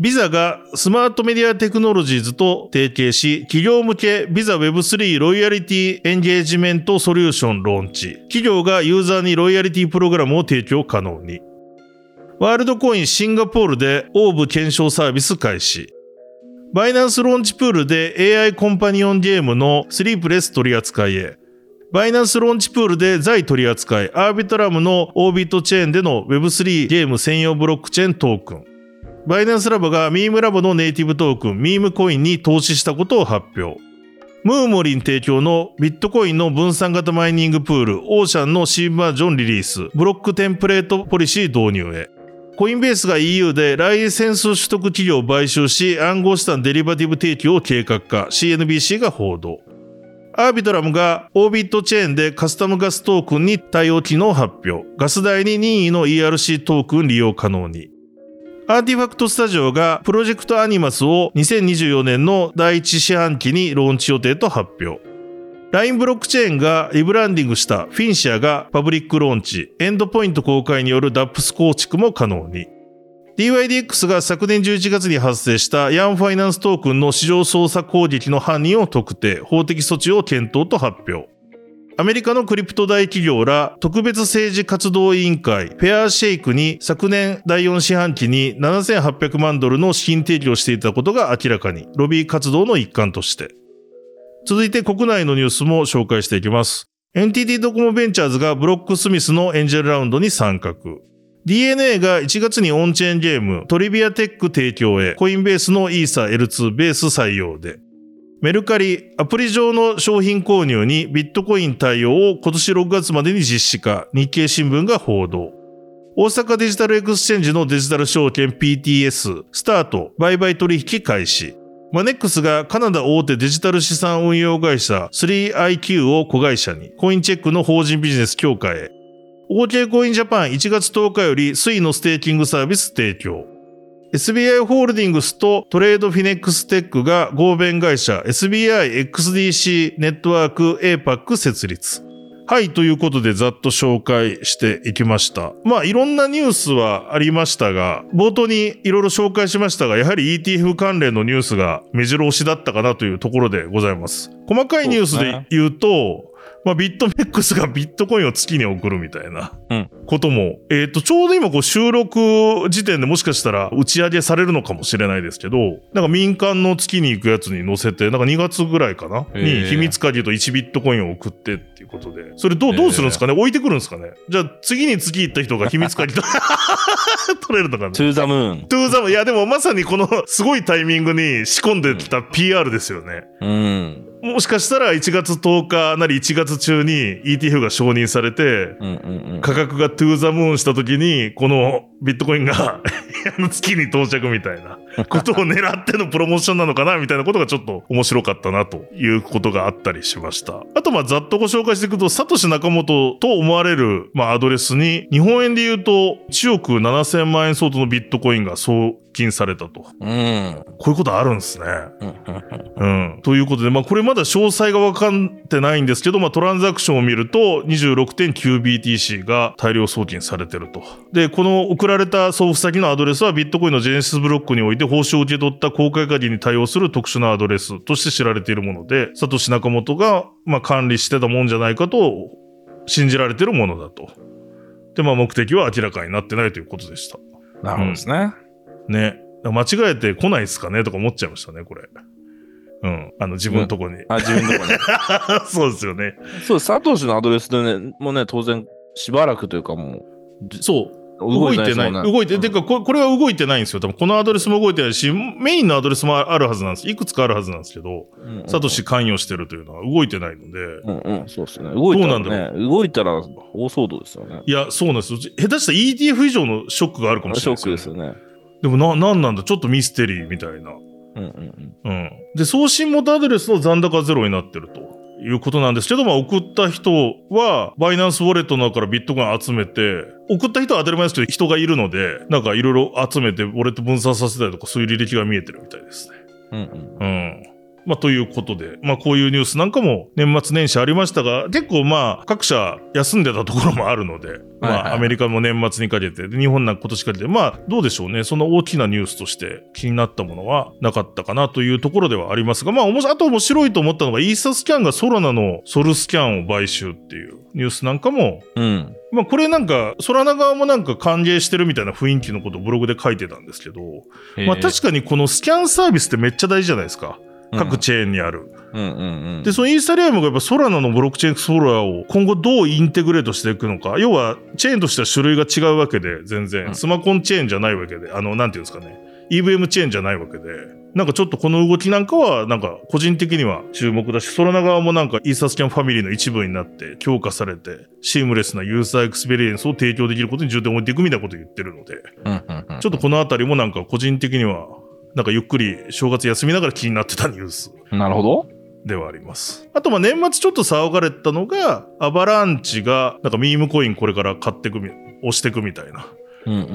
ビザがスマートメディアテクノロジーズと提携し、企業向けビザ Web3 ロイヤリティエンゲージメントソリューションローンチ。企業がユーザーにロイヤリティプログラムを提供可能に。ワールドコインシンガポールでオーブ検証サービス開始。バイナンスローンチプールで AI コンパニオンゲームのスリープレス取り扱いへ。バイナンスローンチプールで財取り扱い、アービトラムのオービットチェーンでの Web3 ゲーム専用ブロックチェーントークン。バイナンスラボがミームラボのネイティブトークン、ミームコインに投資したことを発表。マモリン提供のビットコインの分散型マイニングプール、オーシャンの新バージョンリリース、ブロックテンプレートポリシー導入へ。コインベースが EU でライセンス取得企業を買収し、暗号資産デリバティブ提供を計画か、CNBC が報道。アービトラムがオービットチェーンでカスタムガストークンに対応機能発表。ガス代に任意の ERC トークン利用可能に。アーティファクトスタジオがプロジェクトアニマスを2024年の第一四半期にローンチ予定と発表。LINE ブロックチェーンがリブランディングしたフィンシアがパブリックローンチ、エンドポイント公開による DAPS 構築も可能に。DYDX が昨年11月に発生したヤンファイナンストークンの市場操作攻撃の犯人を特定、法的措置を検討と発表。アメリカのクリプト大企業ら特別政治活動委員会フェアシェイクに昨年第4四半期に7800万ドルの資金提供していたことが明らかに、ロビー活動の一環として。続いて国内のニュースも紹介していきます。NTT ドコモベンチャーズがブロックスミスのエンジェルラウンドに参画。 DeNA が1月にオンチェーンゲームトリビアテック提供へコインベースのイーサ L2 ベース採用で。メルカリ、アプリ上の商品購入にビットコイン対応を今年6月までに実施か、日経新聞が報道。大阪デジタルエクスチェンジのデジタル証券 PTS、スタート、売買取引開始。マネックスがカナダ大手デジタル資産運用会社 3IQ を子会社に、コインチェックの法人ビジネス強化へ。OK コインジャパン1月10日より SUI のステーキングサービス提供。SBI ホールディングスと TradeFinex Tech が合弁会社 SBI XDC Network APAC 設立。はい、ということでざっと紹介していきました。まあ、いろんなニュースはありましたが、冒頭にいろいろ紹介しましたが、やはり ETF 関連のニュースが目白押しだったかなというところでございます。細かいニュースで言うと、まあ、ビットメックスがビットコインを月に送るみたいなことも、うん、えっ、ー、と、ちょうど今こう収録時点でもしかしたら打ち上げされるのかもしれないですけど、なんか民間の月に行くやつに乗せて、なんか2月ぐらいかなに秘密鍵と1ビットコインを送ってっていうことで、それどう、どうするんですかね？置いてくるんですかね？じゃあ次に月行った人が秘密鍵と 取れるのかな？ To the moon。To the moon。いやでもまさにこのすごいタイミングに仕込んでた PR ですよね。うん。もしかしたら1月10日なり1月中に ETF が承認されて、価格がトゥーザムーンした時に、このビットコインが 月に到着みたいなことを狙ってのプロモーションなのかなみたいなことがちょっと面白かったなということがあったりしました。あとまあざっとご紹介していくと、サトシナカモトと思われるまあアドレスに、日本円で言うと1億7000万円相当のビットコインが送金されたと。うん。こういうことあるんですね。うん。ということで、まあこれまだ詳細が分かってないんですけど、まあトランザクションを見ると 26.9BTC が大量送金されてると。で、この送られた送付先のアドレスはビットコインのジェネシスブロックにおいて報酬を受け取った公開鍵に対応する特殊なアドレスとして知られているもので、サトシナカモトがまあ管理してたもんじゃないかと信じられているものだと。で、まあ目的は明らかになってないということでした。なるほどですね。うん、ね。間違えて来ないっすかねとか思っちゃいましたね、これ。うん。あの、自分のとこに。うん、あ、自分のとこに。そうですよね。そう、佐藤氏のアドレスでね、もうね、当然、しばらくというかもう。そう。動いてない。動いて、てかこ、これは動いてないんですよ。多分このアドレスも動いてないし、メインのアドレスもあるはずなんです。いくつかあるはずなんですけど、サトシ関与してるというのは動いてないので。うんうん、そうですね。動いたら。動いたら大騒動ですよね。いや、そうなんですよ。下手したら ETF 以上のショックがあるかもしれない、ね、ショックですよね。でもな、なんなんだ？ちょっとミステリーみたいな。うんうんうん。うん。で、送信元アドレスの残高ゼロになってると。いうことなんですけど、まあ、送った人は、バイナンスウォレットの中からビットコイン集めて、送った人は当たり前ですけど、人がいるので、なんかいろいろ集めて、ウォレット分散させたりとか、そういう履歴が見えてるみたいですね。うんうん。うん。まあ、ということで、まあ、こういうニュースなんかも年末年始ありましたが、結構まあ、各社休んでたところもあるので、まあ、アメリカも年末にかけて、日本なんか今年かけて、まあ、どうでしょうね。そんな大きなニュースとして気になったものはなかったかなというところではありますが、まあ、あと面白いと思ったのが、イーサスキャンがソラナのソルスキャンを買収っていうニュースなんかも、うん。まあ、これなんか、ソラナ側もなんか歓迎してるみたいな雰囲気のことをブログで書いてたんですけど、まあ、確かにこのスキャンサービスってめっちゃ大事じゃないですか。各チェーンにある。うんうんうん、で、そのイーサリアムがやっぱソラナのブロックチェーンソラーを今後どうインテグレートしていくのか。要は、チェーンとしては種類が違うわけで、全然。スマコンチェーンじゃないわけで、あの、なんていうんですかね。EVM チェーンじゃないわけで、なんかちょっとこの動きなんかは、なんか個人的には注目だし、ソラナ側もなんかイーサスキャンファミリーの一部になって強化されて、シームレスなユーザーエクスペリエンスを提供できることに重点を置いていくみたいなことを言ってるので、ちょっとこのあたりもなんか個人的には、なんかゆっくり正月休みながら気になってたニュースなるほど。ではあります。あとまあ年末ちょっと騒がれたのが、アバランチがなんかミームコインこれから買っていくみ、押していくみたいな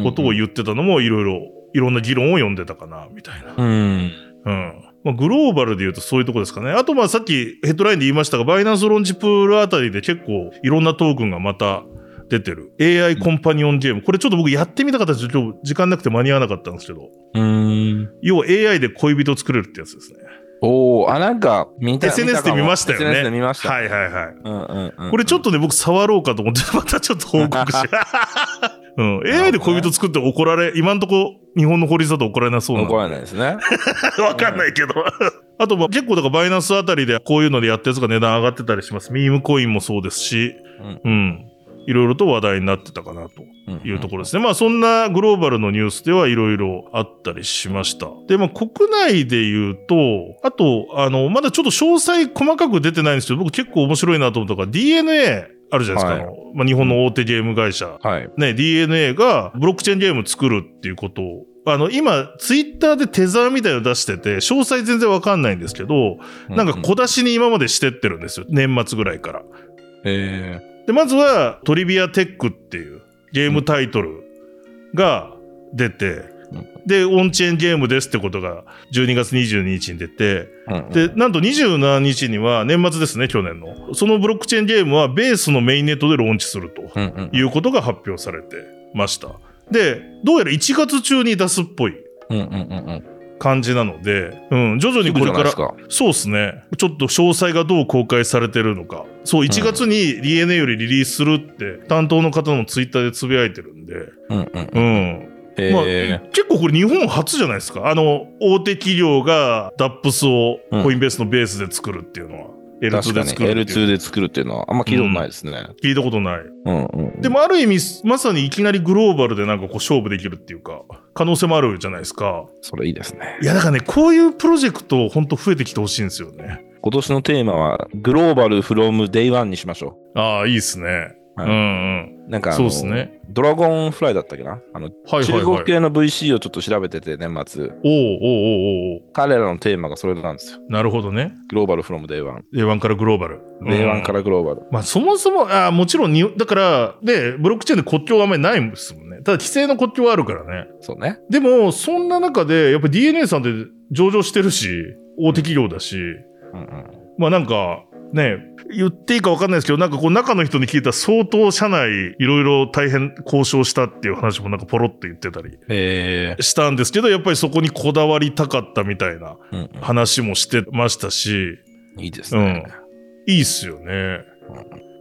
ことを言ってたのもいろいろ、いろんな議論を読んでたかな、みたいな。うん。うん。まあ、グローバルで言うとそういうとこですかね。あとまあさっきヘッドラインで言いましたが、バイナンスロンジプールあたりで結構いろんなトークンがまた出てる。AI コンパニオンゲーム。これちょっと僕やってみたかったんですけど、今日時間なくて間に合わなかったんですけど、うん。要は AI で恋人を作れるってやつですね。おお、あ、なんか、見た SNS で見ましたよね。SNS で見ました。はいはいはい。うんうんうん。これちょっとね、僕触ろうかと思って、またちょっと報告して。うん。AI で恋人作って怒られ、今んとこ日本の法律だと怒られなそうなの怒られないですね。わかんないけど。あと、まあ結構だからバイナンスあたりでこういうのでやったやつが値段上がってたりします。ミームコインもそうですし、うん。いろいろと話題になってたかなというところですね。まあそんなグローバルのニュースではいろいろあったりしました。で、まあ国内で言うと、あと、あの、まだちょっと詳細細かく出てないんですけど、僕結構面白いなと思ったのが DNA あるじゃないですか。はいまあ日本の大手ゲーム会社。はい。ね、DNA がブロックチェーンゲーム作るっていうことを、あの、今、ツイッターでテザーみたいの出してて、詳細全然わかんないんですけど、なんか小出しに今までしてってるんですよ。年末ぐらいから。えで、まずはトリビアテックっていうゲームタイトルが出て、で、オンチェーンゲームですってことが12月22日に出て、ー、で、なんと27日には年末ですね、去年の。そのブロックチェーンゲームはベースのメインネットでローンチすると。いうことが発表されてました。で、どうやら1月中に出すっぽいうんうんうんうん。感じなので、うん、徐々にこれから、か。そうですね。ちょっと詳細がどう公開されてるのか。そう、1月に DNA よりリリースするって、担当の方のツイッターでつぶやいてるんで、うんうんううん。ん。まあえ結構これ日本初じゃないですか。あの、大手企業が DAPS をコインベースのベースで作るっていうのは、ー、L2 確かにで作るっていう L2 で作るっていうのはあんま聞いたことないですね。聞いたことない。うんうん。でもある意味、まさにいきなりグローバルでなんかこう勝負できるっていうか、可能性もあるじゃないですか。それいいですねい。や、だからね、こういうプロジェクト、本当増えてきてほしいんですよね。今年のテーマは、グローバルフロムデイワンにしましょああ、いいっすね。はいうんうん。う。なんかそうっすね。ドラゴンフライだったっけな？あの、はいはい中はい。国系の VC をちょっと調べてて、年末。おうおうおうおうおう彼らのテーマがそれなんですよ。なるほどね。 global from day one。day one から global。。day one か from global。まあ、そもそも、ああ、もちろんに、だから、で、ブロックチェーンで国境はあんまりないんですもんね。ただ、規制の国境はあるからね。そうね。でも、そんな中で、やっぱり DNA さんって上場してるし、大手企業だし、うんうん。まあなんか、ね、言っていいか分かんないですけど、なんかこう中の人に聞いたら相当社内いろいろ大変交渉したっていう話もなんかポロって言ってたりえしたんですけど、やっぱりそこにこだわりたかったみたいな話もしてましたし、うん。いいですね。いいっすよね。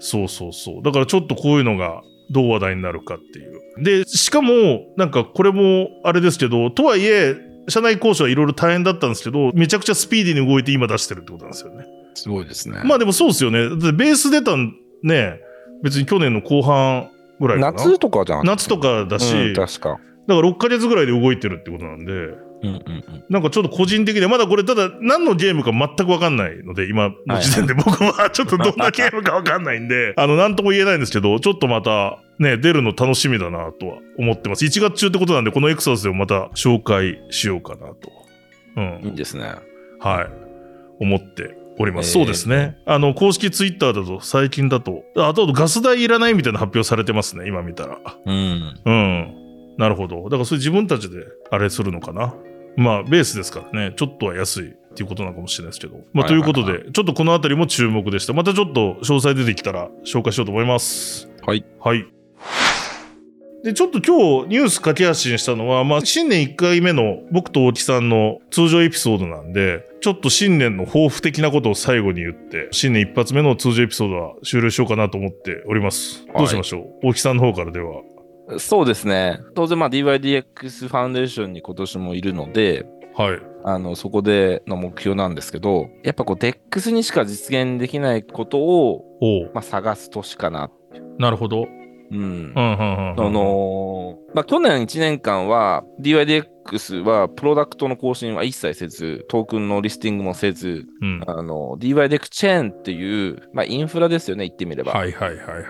そうそうそう。だからちょっとこういうのがどう話題になるかっていう。で、しかも、なんかこれもあれですけど、とはいえ、社内交渉はいろいろ大変だったんですけど、めちゃくちゃスピーディーに動いて今出してるってことなんですよね。すごいですね。まあでもそうですよね。だってベース出たんね、別に去年の後半ぐらいかな。夏とかじゃん。夏とかだし、うん、だか確か。ら6ヶ月ぐらいで動いてるってことなんで、うんうんうん。なんかちょっと個人的には、まだこれただ何のゲームか全くわかんないので、今の時点で僕はちょっとどんなゲームかわかんないんで、あの、なんとも言えないんですけど、ちょっとまたね、出るの楽しみだなとは思ってます。1月中ってことなんで、このエクサスでもまた紹介しようかなと。うん。いいですね。はい。思っております。えーそうですね。あの、公式ツイッターだと最近だと、あとガス代いらないみたいな発表されてますね、今見たら。うん。うん。なるほど。だからそれ自分たちであれするのかな？まあ、ベースですからね、ちょっとは安いっていうことなのかもしれないですけど。まあ、ということで、ちょっとこのあたりも注目でした。またちょっと詳細出てきたら紹介しようと思います。はい。はい。で、ちょっと今日ニュース書き発信したのは、まあ、新年1回目の僕と大木さんの通常エピソードなんで、ちょっと新年の抱負的なことを最後に言って、新年一発目の通常エピソードは終了しようかなと思っております。はいどうしましょう、大木さんの方からでは。そうですね。当然、まあ、DYDX ファウンデーションに今年もいるので、はい。あの、そこでの目標なんですけど、やっぱこう、DEX にしか実現できないことを、まあ、探す年かな。なるほど。うん。うんうんうん。あのーまあ、去年1年間は DYDX はプロダクトの更新は一切せず、トークンのリスティングもせず、うん。あの、DYDX チェーンっていう、まあ、インフラですよね、言ってみれば。はいはいはいはい。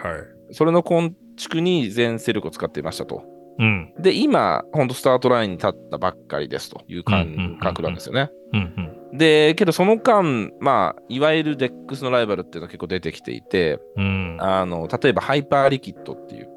それの構築に全勢力を使っていましたと。うん。で、今、本当スタートラインに立ったばっかりですといううんうんうんうん感覚なんですよね。うんで、けどその間、まあ、いわゆる DEX のライバルっていうのは結構出てきていて、うん。うん。あの、例えばハイパーリキッドっていう。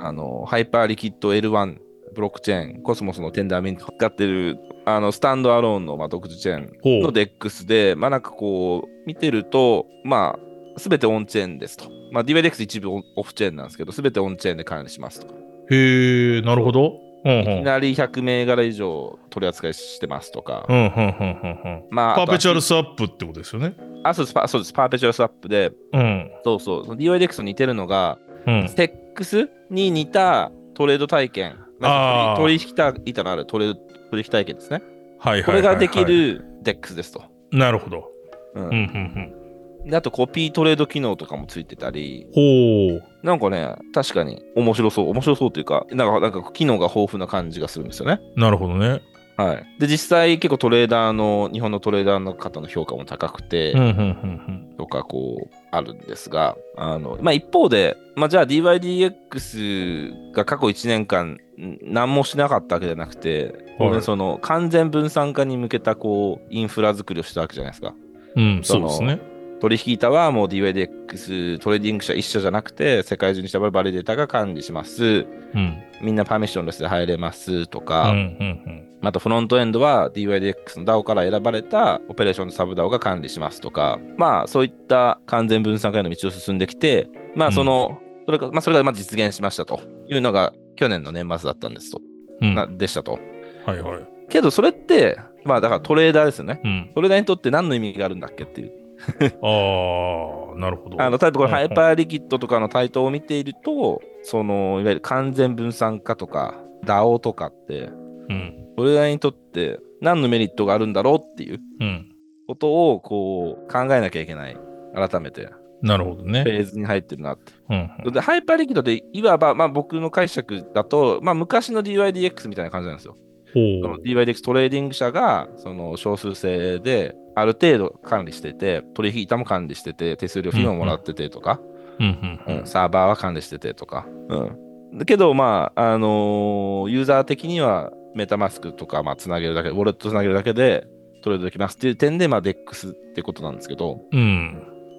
あの、ハイパーリキッド L1 ブロックチェーン、コスモスのテンダーミント使ってる、あの、スタンドアローンの、まあ、独自チェーンの。DEX で、まあなんかこう、見てると、まあ、すべてオンチェーンですと。まあ、DYDX 一部オフチェーンなんですけど、すべてオンチェーンで管理しますとか。へえ、なるほど。うんうん。いきなり100銘柄以上取り扱いしてますとか。うんうんうんうんうん。まあ、パーペチュアルススワップってことですよね。あそうですパそうです。パーペチュアルスワップで、うん。そうそう。DYDX と似てるのが、うん。ステックスに似たトレード体験。まあー取引板のあるトレード取引体験ですね。はいはいはいはい。これができ。る DEX ですと。なるほど。うんうんうんであとコピートレード機能とかもついてたり、うん。ほう。なんかね、確かに面白そう、面白そうというか、なんかなんか機能が豊富な感じがするんですよね。なるほどね。はい。で、実際結構トレーダーの、日本のトレーダーの方の評価も高くて、うんうんうんとかこう、あるんですが、あの、まあ一方で、まあじゃあ DYDX が過去1年間、ん何もしなかったわけじゃなくて、はいその完全分散化に向けたこう、インフラ作りをしたわけじゃないですか。うん。うん、そのそうですね。取引板はもう DYDX トレーディング社一社じゃなくて、世界中にしたバリデータが管理します。うん。みんなパーミッションレスで入れますとうんか、うんあとフロントエンドは DYDX の DAO から選ばれたオペレーションのサブ DAO が管理しますとか、まあそういった完全分散化への道を進んできて、まあその、それが、まあそれがまあ実現しましたというのが去年の年末だったんですと、うん。うん。なはでしたと。いはい。けどそれって、まあだからトレーダーですよね。うん。トレーダーにとって何の意味があるんだっけっていう。ああ、なるほど。あの、例えばこれうんハイパーリキッドとかの台頭を見ていると、その、いわゆる完全分散化とか、DAO とかって、うん。トレーダーにとって何のメリットがあるんだろうっていううん。ことをこう考えなきゃいけない。改めて、なるほどねフ。ェーズに入ってるなって。うん。で、ハイパーリキッドって、いわば、まあ僕の解釈だと、まあ昔の DYDX みたいな感じなんですよ。DYDX トレーディング社が、その少数制で、ある程度管理してて、取引板も管理してて、手数料費ももらっててとか、う。うんうんうんサーバーは管理しててとか。うん。だけど、まあ、あのーユーザー的には、メタマスクとか、まあ、つなげるだけ、ウォレットつなげるだけでトレードできますっていう点で、まあ、DEX ってことなんですけど、うん。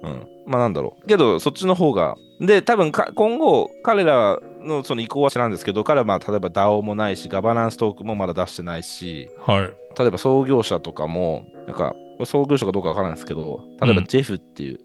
うん。うん。まあ、なんだろう。けど、そっちの方が、で、多分か、今後、彼らのその意向は知らんですけど、彼は、まあ、例えば DAO もないし、ガバナンストークンもまだ出してないし、はい。例えば創業者とかも、なんか、創業者かどうかわからないですけど、例えばうん Jeff っていう、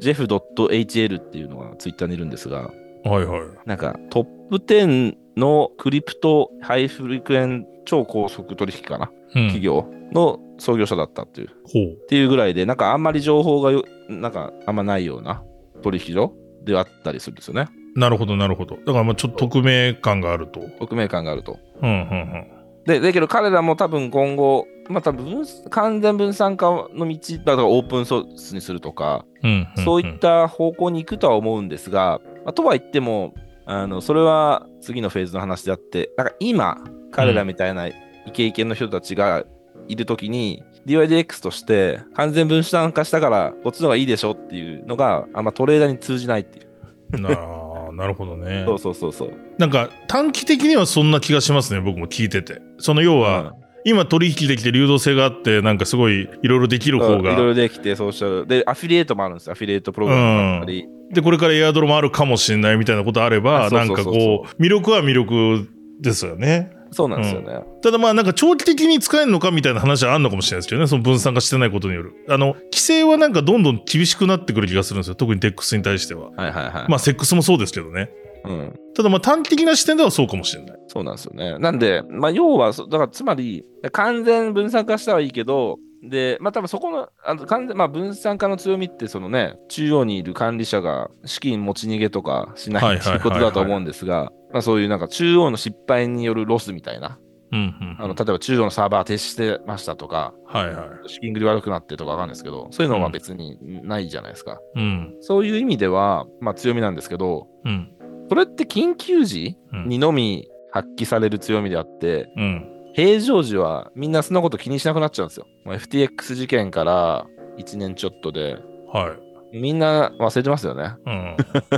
Jeff.hl っていうのがツイッターにいるんですが、はいはい。なんかトップ10のクリプトハイフリクエン超高速取引かな、うん。企業の創業者だったっていう、っほう。ていうぐらいで、なんかあんまり情報がよ、なんかあんまないような取引所であったりするんですよね。なるほど、なるほど。だから、まあちょっと匿名感があると。匿名感があると。うんうんで、だけど彼らも多分今後、まあ多分分完全分散化の道、だからオープンソースにするとか、うん。うんうん。そういった方向に行くとは思うんですが、まあ、とは言っても、あのそれは次のフェーズの話であって、なんか今、彼らみたいなイケイケの人たちがいるときに、DYDX として完全分散化したから、こっちの方がいいでしょっていうのが、あんまトレーダーに通じないっていう。なあなるほどね。そうそうそうそう。なんか短期的にはそんな気がしますね、僕も聞いてて。その要は、今取引できて流動性があって、なんかすごいいろいろできる方が、うんいろいろできて、ソーシャル。で、アフィリエイトもあるんですよ。アフィリエイトプログラムもあったり。で、これからエアドロもあるかもしれないみたいなことあれば、なんかそうそうそうこう、魅力は魅力ですよね。そうなんですよね。ただまあなんか長期的に使えるのかみたいな話はあるのかもしれないですけどね、その分散化してないことによる。あの、規制はなんかどんどん厳しくなってくる気がするんですよ。特に DEX に対しては。はいはいはい。まあ、セックスもそうですけどね。うん。ただまあ短期的な視点ではそうかもしれない。そうなんですよね。なんで、まあ、要はそ、だからつまり、完全分散化したはいいけど、で、まあ、多分そこの、あの完全、まあ、分散化の強みって、そのね、中央にいる管理者が資金持ち逃げとかしないってはいうことだと思うんですが、まあ、そういうなんか中央の失敗によるロスみたいな、うんうん。あの、例えば中央のサーバー停止してましたとか、はいはい。資金繰り悪くなってとかわかんないですけど、そういうのは別にないじゃないですか。うん。そういう意味では、まあ、強みなんですけど、うん。それって緊急時うんにのみ発揮される強みであって、うん。平常時はみんなそんなこと気にしなくなっちゃうんですよ。まあ FTX 事件から1年ちょっとで、はい。みんな忘れてますよね。うん。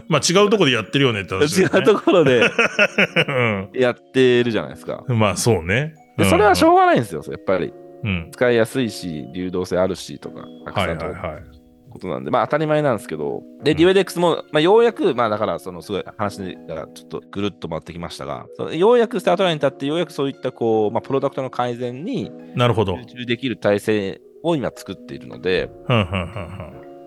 まあ違うとこでやってるよねって話ね。うところでうん。やってるじゃないですか。まあそうね。でそれはしょょうがないんですよ、やっぱり。うん。使いやすいし、流動性あるしとか、たくはいさんとはいはい。ことなんで、まあ当たり前なんですけど、で、うん DYDX も、まあようやく、まあだから、そのすごい話がちょっとぐるっと回ってきましたが、ようやくスタートラインに立って、ようやくそういったこう、まあプロダクトの改善になるほど。集中できる体制を今作っているので。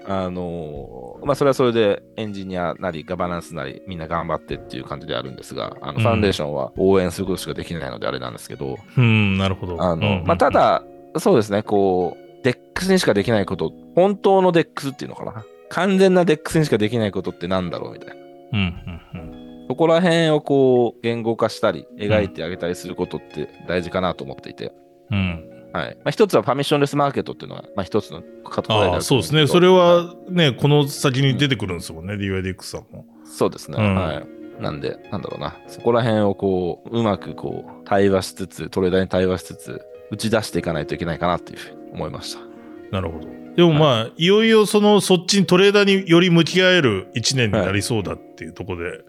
あのーまあそれはそれでエンジニアなりガバナンスなりみんな頑張ってっていう感じであるんですが、あのうんファンデーションは応援することしかできないのであれなんですけど、うん、なるほど。あの、まあ、た、だ、そうですね、こう、DEX にしかできないこと、本当の DEX っていうのかな？完全な DEX にしかできないことってなんだろうみたいな。うん、うん、うん。そこら辺をこう、言語化したり、描いてあげたりすることって大事かなと思っていて。うん。はい。まあ、一つはパミッションレスマーケットっていうのが、まあ、一つのカテゴリそうですね。それはね、この先に出てくるんですもんね、DYDX さんも。そうですね。うんはい。なんで、なんだろうな。そこら辺をこう、うまくこう、対話しつつ、トレーダーに対話しつつ、打ち出していかないといけないかなっていうふうに思いました。なるほど。でもまあ、いよいよその、そっちにトレーダーにより向き合える一年になりそうだっていうところで、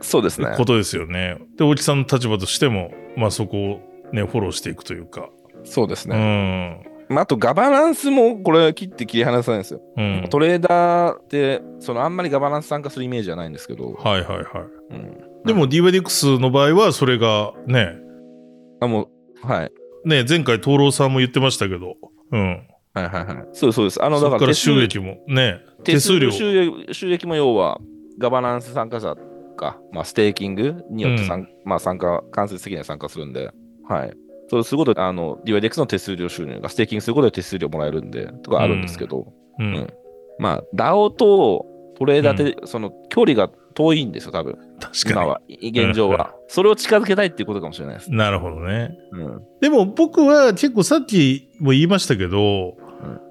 そうですね。ことですよね。で、大木さんの立場としても、まあそこをね、フォローしていくというか。そうですうね。ん。まあ、あとガバナンスもこれ切って切り離さないんですよ。うん。トレーダーってそのあんまりガバナンス参加するイメージはないんですけど、はいはいはい。うん、でも DYDX の場合は、それがね、あもうはいね、前回、東郎さんも言ってましたけど、うん。はいはいはい。そうそうです。あのそこからだから収益も。ね、手数料。収益も要はガバナンス参加者か、まあ、ステーキングによって参,、まあ、参加間接的には参加するんで。はい。そうすることであの DYDX の手数料収入がステーキングすることで手数料もらえるんでとかあるんですけど、ううん。ん。まあ DAO とトレーダーって、その距離が遠いんですよ多分確か今は、い現状は。それを近づけたいっていうことかもしれないです。に。なるほどね。うん。でも僕は結構さっきも言いましたけど、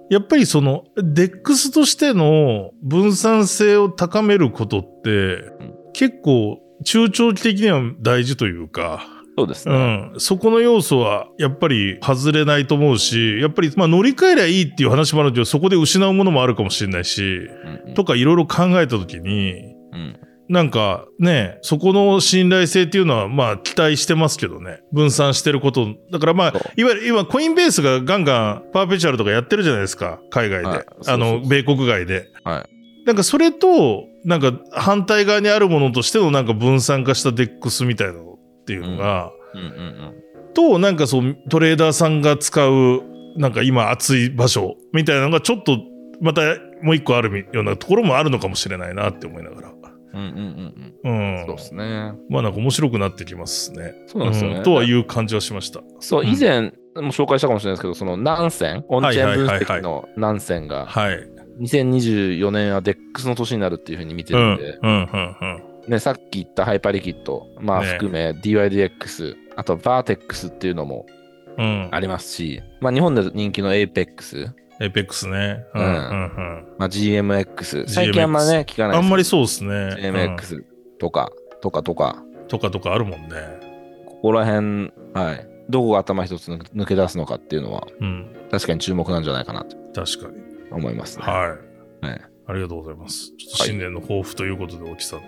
やっぱりその、DEX としての分散性を高めることって、ん結構中長期的には大事というか、そうですね。うん、そこの要素はやっぱり外れないと思うし、やっぱりまあ乗り換えりゃいいっていう話もあるけど、そこで失うものもあるかもしれないし、うんうんとかいろいろ考えたときに、うんなんかね、そこの信頼性っていうのはまあ期待してますけどね。分散してること。だからまあいわゆる今コインベースがガンガンパーペチュアルとかやってるじゃないですか。海外で。はいそうそうあの、米国外で。はい。なんかそれと、なんか反対側にあるものとしてのなんか分散化したデックスみたいなのっていうのが、うんうんうん。と、なんかそう、トレーダーさんが使う、なんか今熱い場所みたいなのがちょっと、またもう一個あるようなところもあるのかもしれないなって思いながら。うんうんうんううん。ん。そうですね。まあなんか面白くなってきますね。そうなんですよね。うんとはいう感じはしました。そう、うん以前も紹介したかもしれないですけど、そのナンセン、オンチェーン分はいはいはいはい析のナンセンが、はい。2024年は DEX の年になるっていうふうに見てうん、うんるんで、、うん、ね、さっき言ったハイパーリキッド、まあね含め DYDX、あと VARTEX っていうのもうん。うん。ありますし、まあ日本で人気の APEX、エイペックスね。うん、ううんん、うん。まあ GMX、最近あんまね、聞かないあんまりそそうですね。う GMX とか、とかとか、うんとかとかあるもんね。ここら辺、はい。どこが頭一つ抜抜け出すのかっていうのは、うん。確かに注目なんじゃないかなと確かに。思いますね。はい。はい。ありがとうございます。ちょっと新年の抱負ということで、大木さんの。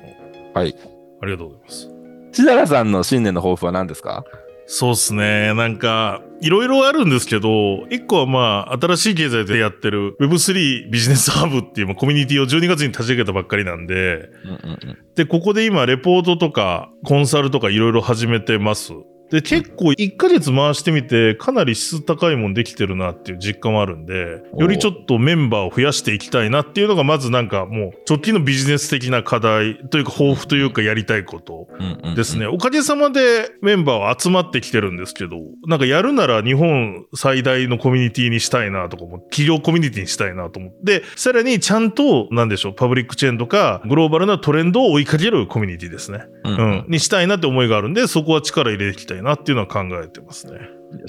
はい。ありがとうございます。千原さんの新年の抱負は何ですか？そうっすね。なんか、いろいろあるんですけど、一個はまあ、新しい経済でやってる Web3 ビジネスハブっていうまあコミュニティを12月に立ち上げたばっかりなんで、うんうんうん。で、ここで今、レポートとか、コンサルとかいろいろ始めてます。で、結構1ヶ月回してみて、かなり質高いもんできてるなっていう実感もあるんで、よりちょっとメンバーを増やしていきたいなっていうのが、まずなんかもう、直近のビジネス的な課題というか、抱負というか、やりたいことですね。。おかげさまでメンバーは集まってきてるんですけど、なんかやるなら日本最大のコミュニティにしたいなとかも、企業コミュニティにしたいなと思って、さらにちゃんと、なんでしょう、パブリックチェーンとか、グローバルなトレンドを追いかけるコミュニティですね。うんうん。にしたいなって思いがあるんで、そこは力入れていきたいなっていうのは考えてますね。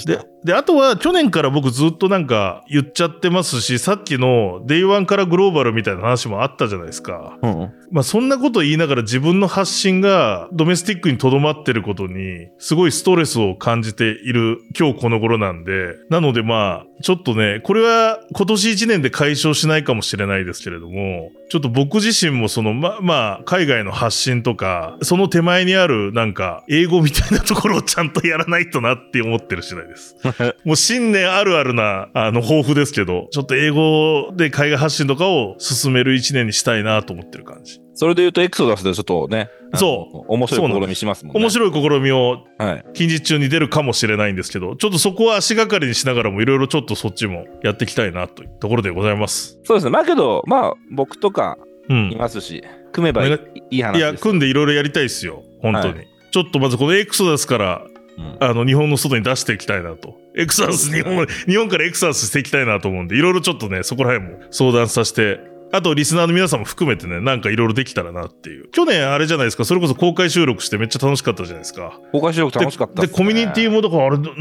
で、で、あとは去年から僕ずっとなんか言っちゃってますし、さっきの Day1 からグローバルみたいな話もあったじゃないですか。うん。まあそんなこと言いながら自分の発信がドメスティックに留まってることにすごいストレスを感じている今日この頃なんで、なのでまあちょっとね、これは今年1年で解消しないかもしれないですけれども、ちょっと僕自身もそのま、まあ海外の発信とか、その手前にあるなんか英語みたいなところをちゃんとやらないとなって思ってる次第です。もう新年あるあるな、あの、抱負ですけど、ちょっと英語で海外発信とかを進める一年にしたいなと思ってる感じ。それで言うと、エクソダスでちょっとね、そうう。面白い試みしますもんね。面白い試みをはい。近日中に出るかもしれないんですけど、ちょっとそこは足がかりにしながらもいろいろちょっとそっちもやっていきたいなというところでございます。そうですね。まあけど、まあ、僕とかうんい。ますし、組めばいいお願いい話いや、です。組んでいろいろやりたいですよ。本当に。はちょっとまずこのエクソダスから、うんあの、日本の外に出していきたいなと。エクソダス、日本、日本からエクソダスしていきたいなと思うんで、いろいろちょっとね、そこら辺も相談させて、あと、リスナーの皆さんも含めてね、なんかいろいろできたらなっていう。去年あれじゃないですか、それこそ公開収録してめっちゃ楽しかったじゃないですか。公開収録楽しかったで、コミュニティもだからあれ、なんか、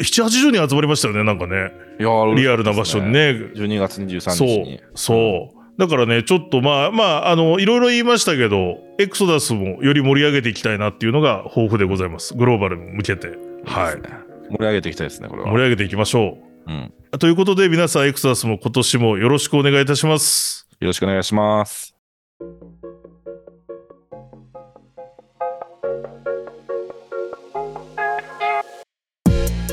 7、80人集まりましたよね、なんかね。いやーリアルな場所に。ね。12月23そう日に。、そう。だからね、ちょっとまあ、まあ、あの、いろいろ言いましたけど、エクソダスもより盛り上げていきたいなっていうのが抱負でございます。グローバルに向けて。はい。盛り上げていきたいですね、これは。盛り上げていきましょうん。ということで、皆さん、エクサスも今年もよろしくお願いいたします。よろしくお願いします。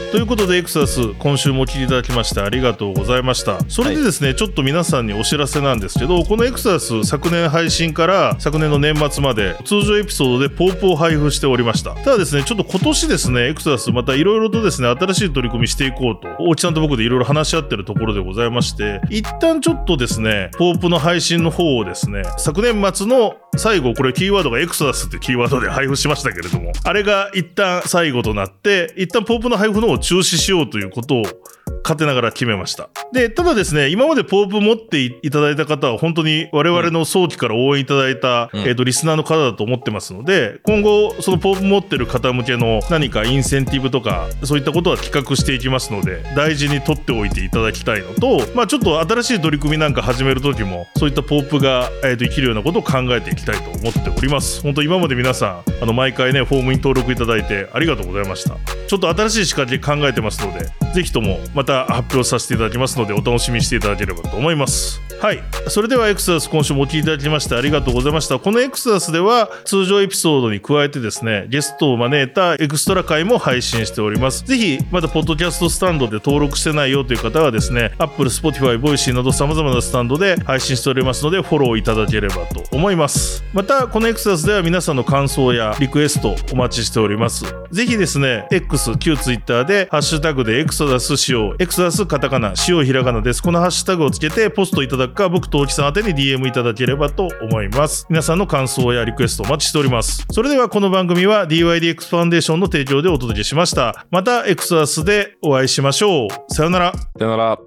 ということで、エクサス、今週もお聞きいただきましてありがとうございました。それでですね、ちょっと皆さんにお知らせなんですけど、このエクサス、昨年配信から昨年の年末まで、通常エピソードでポープを配布しておりました。ただですね、ちょっと今年ですね、エクサス、またいろいろとですね、新しい取り組みしていこうと、大木さんと僕でいろいろ話し合ってるところでございまして、一旦ちょっとですね、ポープの配信の方をですね、昨年末の最後、これキーワードがエクソダスってキーワードで配布しましたけれども、あれが一旦最後となって、一旦ポープの配布の方を中止しようということを勝手ながら決めました。で、ただですね、今までポープ持っていただいた方は本当に我々の早期から応援いただいた、うんえっ、と、リスナーの方だと思ってますので、今後、そのポープ持ってる方向けの何かインセンティブとか、そういったことは企画していきますので、大事に取っておいていただきたいのと、まあちょっと新しい取り組みなんか始める時も、そういったポープが、えーと生きるようなことを考えていきたいと思っております。本当今まで皆さん、あの、毎回ね、フォームに登録いただいてありがとうございました。ちょっと新しい仕掛け考えてますので、ぜひともまた発表させていただきますので、お楽しみにしていただければと思います。はい。それではエクサス今週もお聞きいただきましてありがとうございました。このエクサスでは通常エピソードに加えてですね、ゲストを招いたエクストラ回も配信しております。ぜひ、まだポッドキャストスタンドで登録してないよという方はですね、Apple、Spotify、Voicy など様々なスタンドで配信しておりますので、フォローいただければと思います。また、このエクサスでは皆さんの感想やリクエストお待ちしております。ぜひですね、X、旧 Twitter で、ハッシュタグでエクソダス使用、エクソダスカタカナ、使用ひらがなです。このハッシュタグをつけてポストいただくか、僕と大木さん宛に DM いただければと思います。皆さんの感想やリクエストお待ちしております。それではこの番組は DYDX ファンデーションの提供でお届けしました。またエクソダスでお会いしましょう。さよなら。さよなら。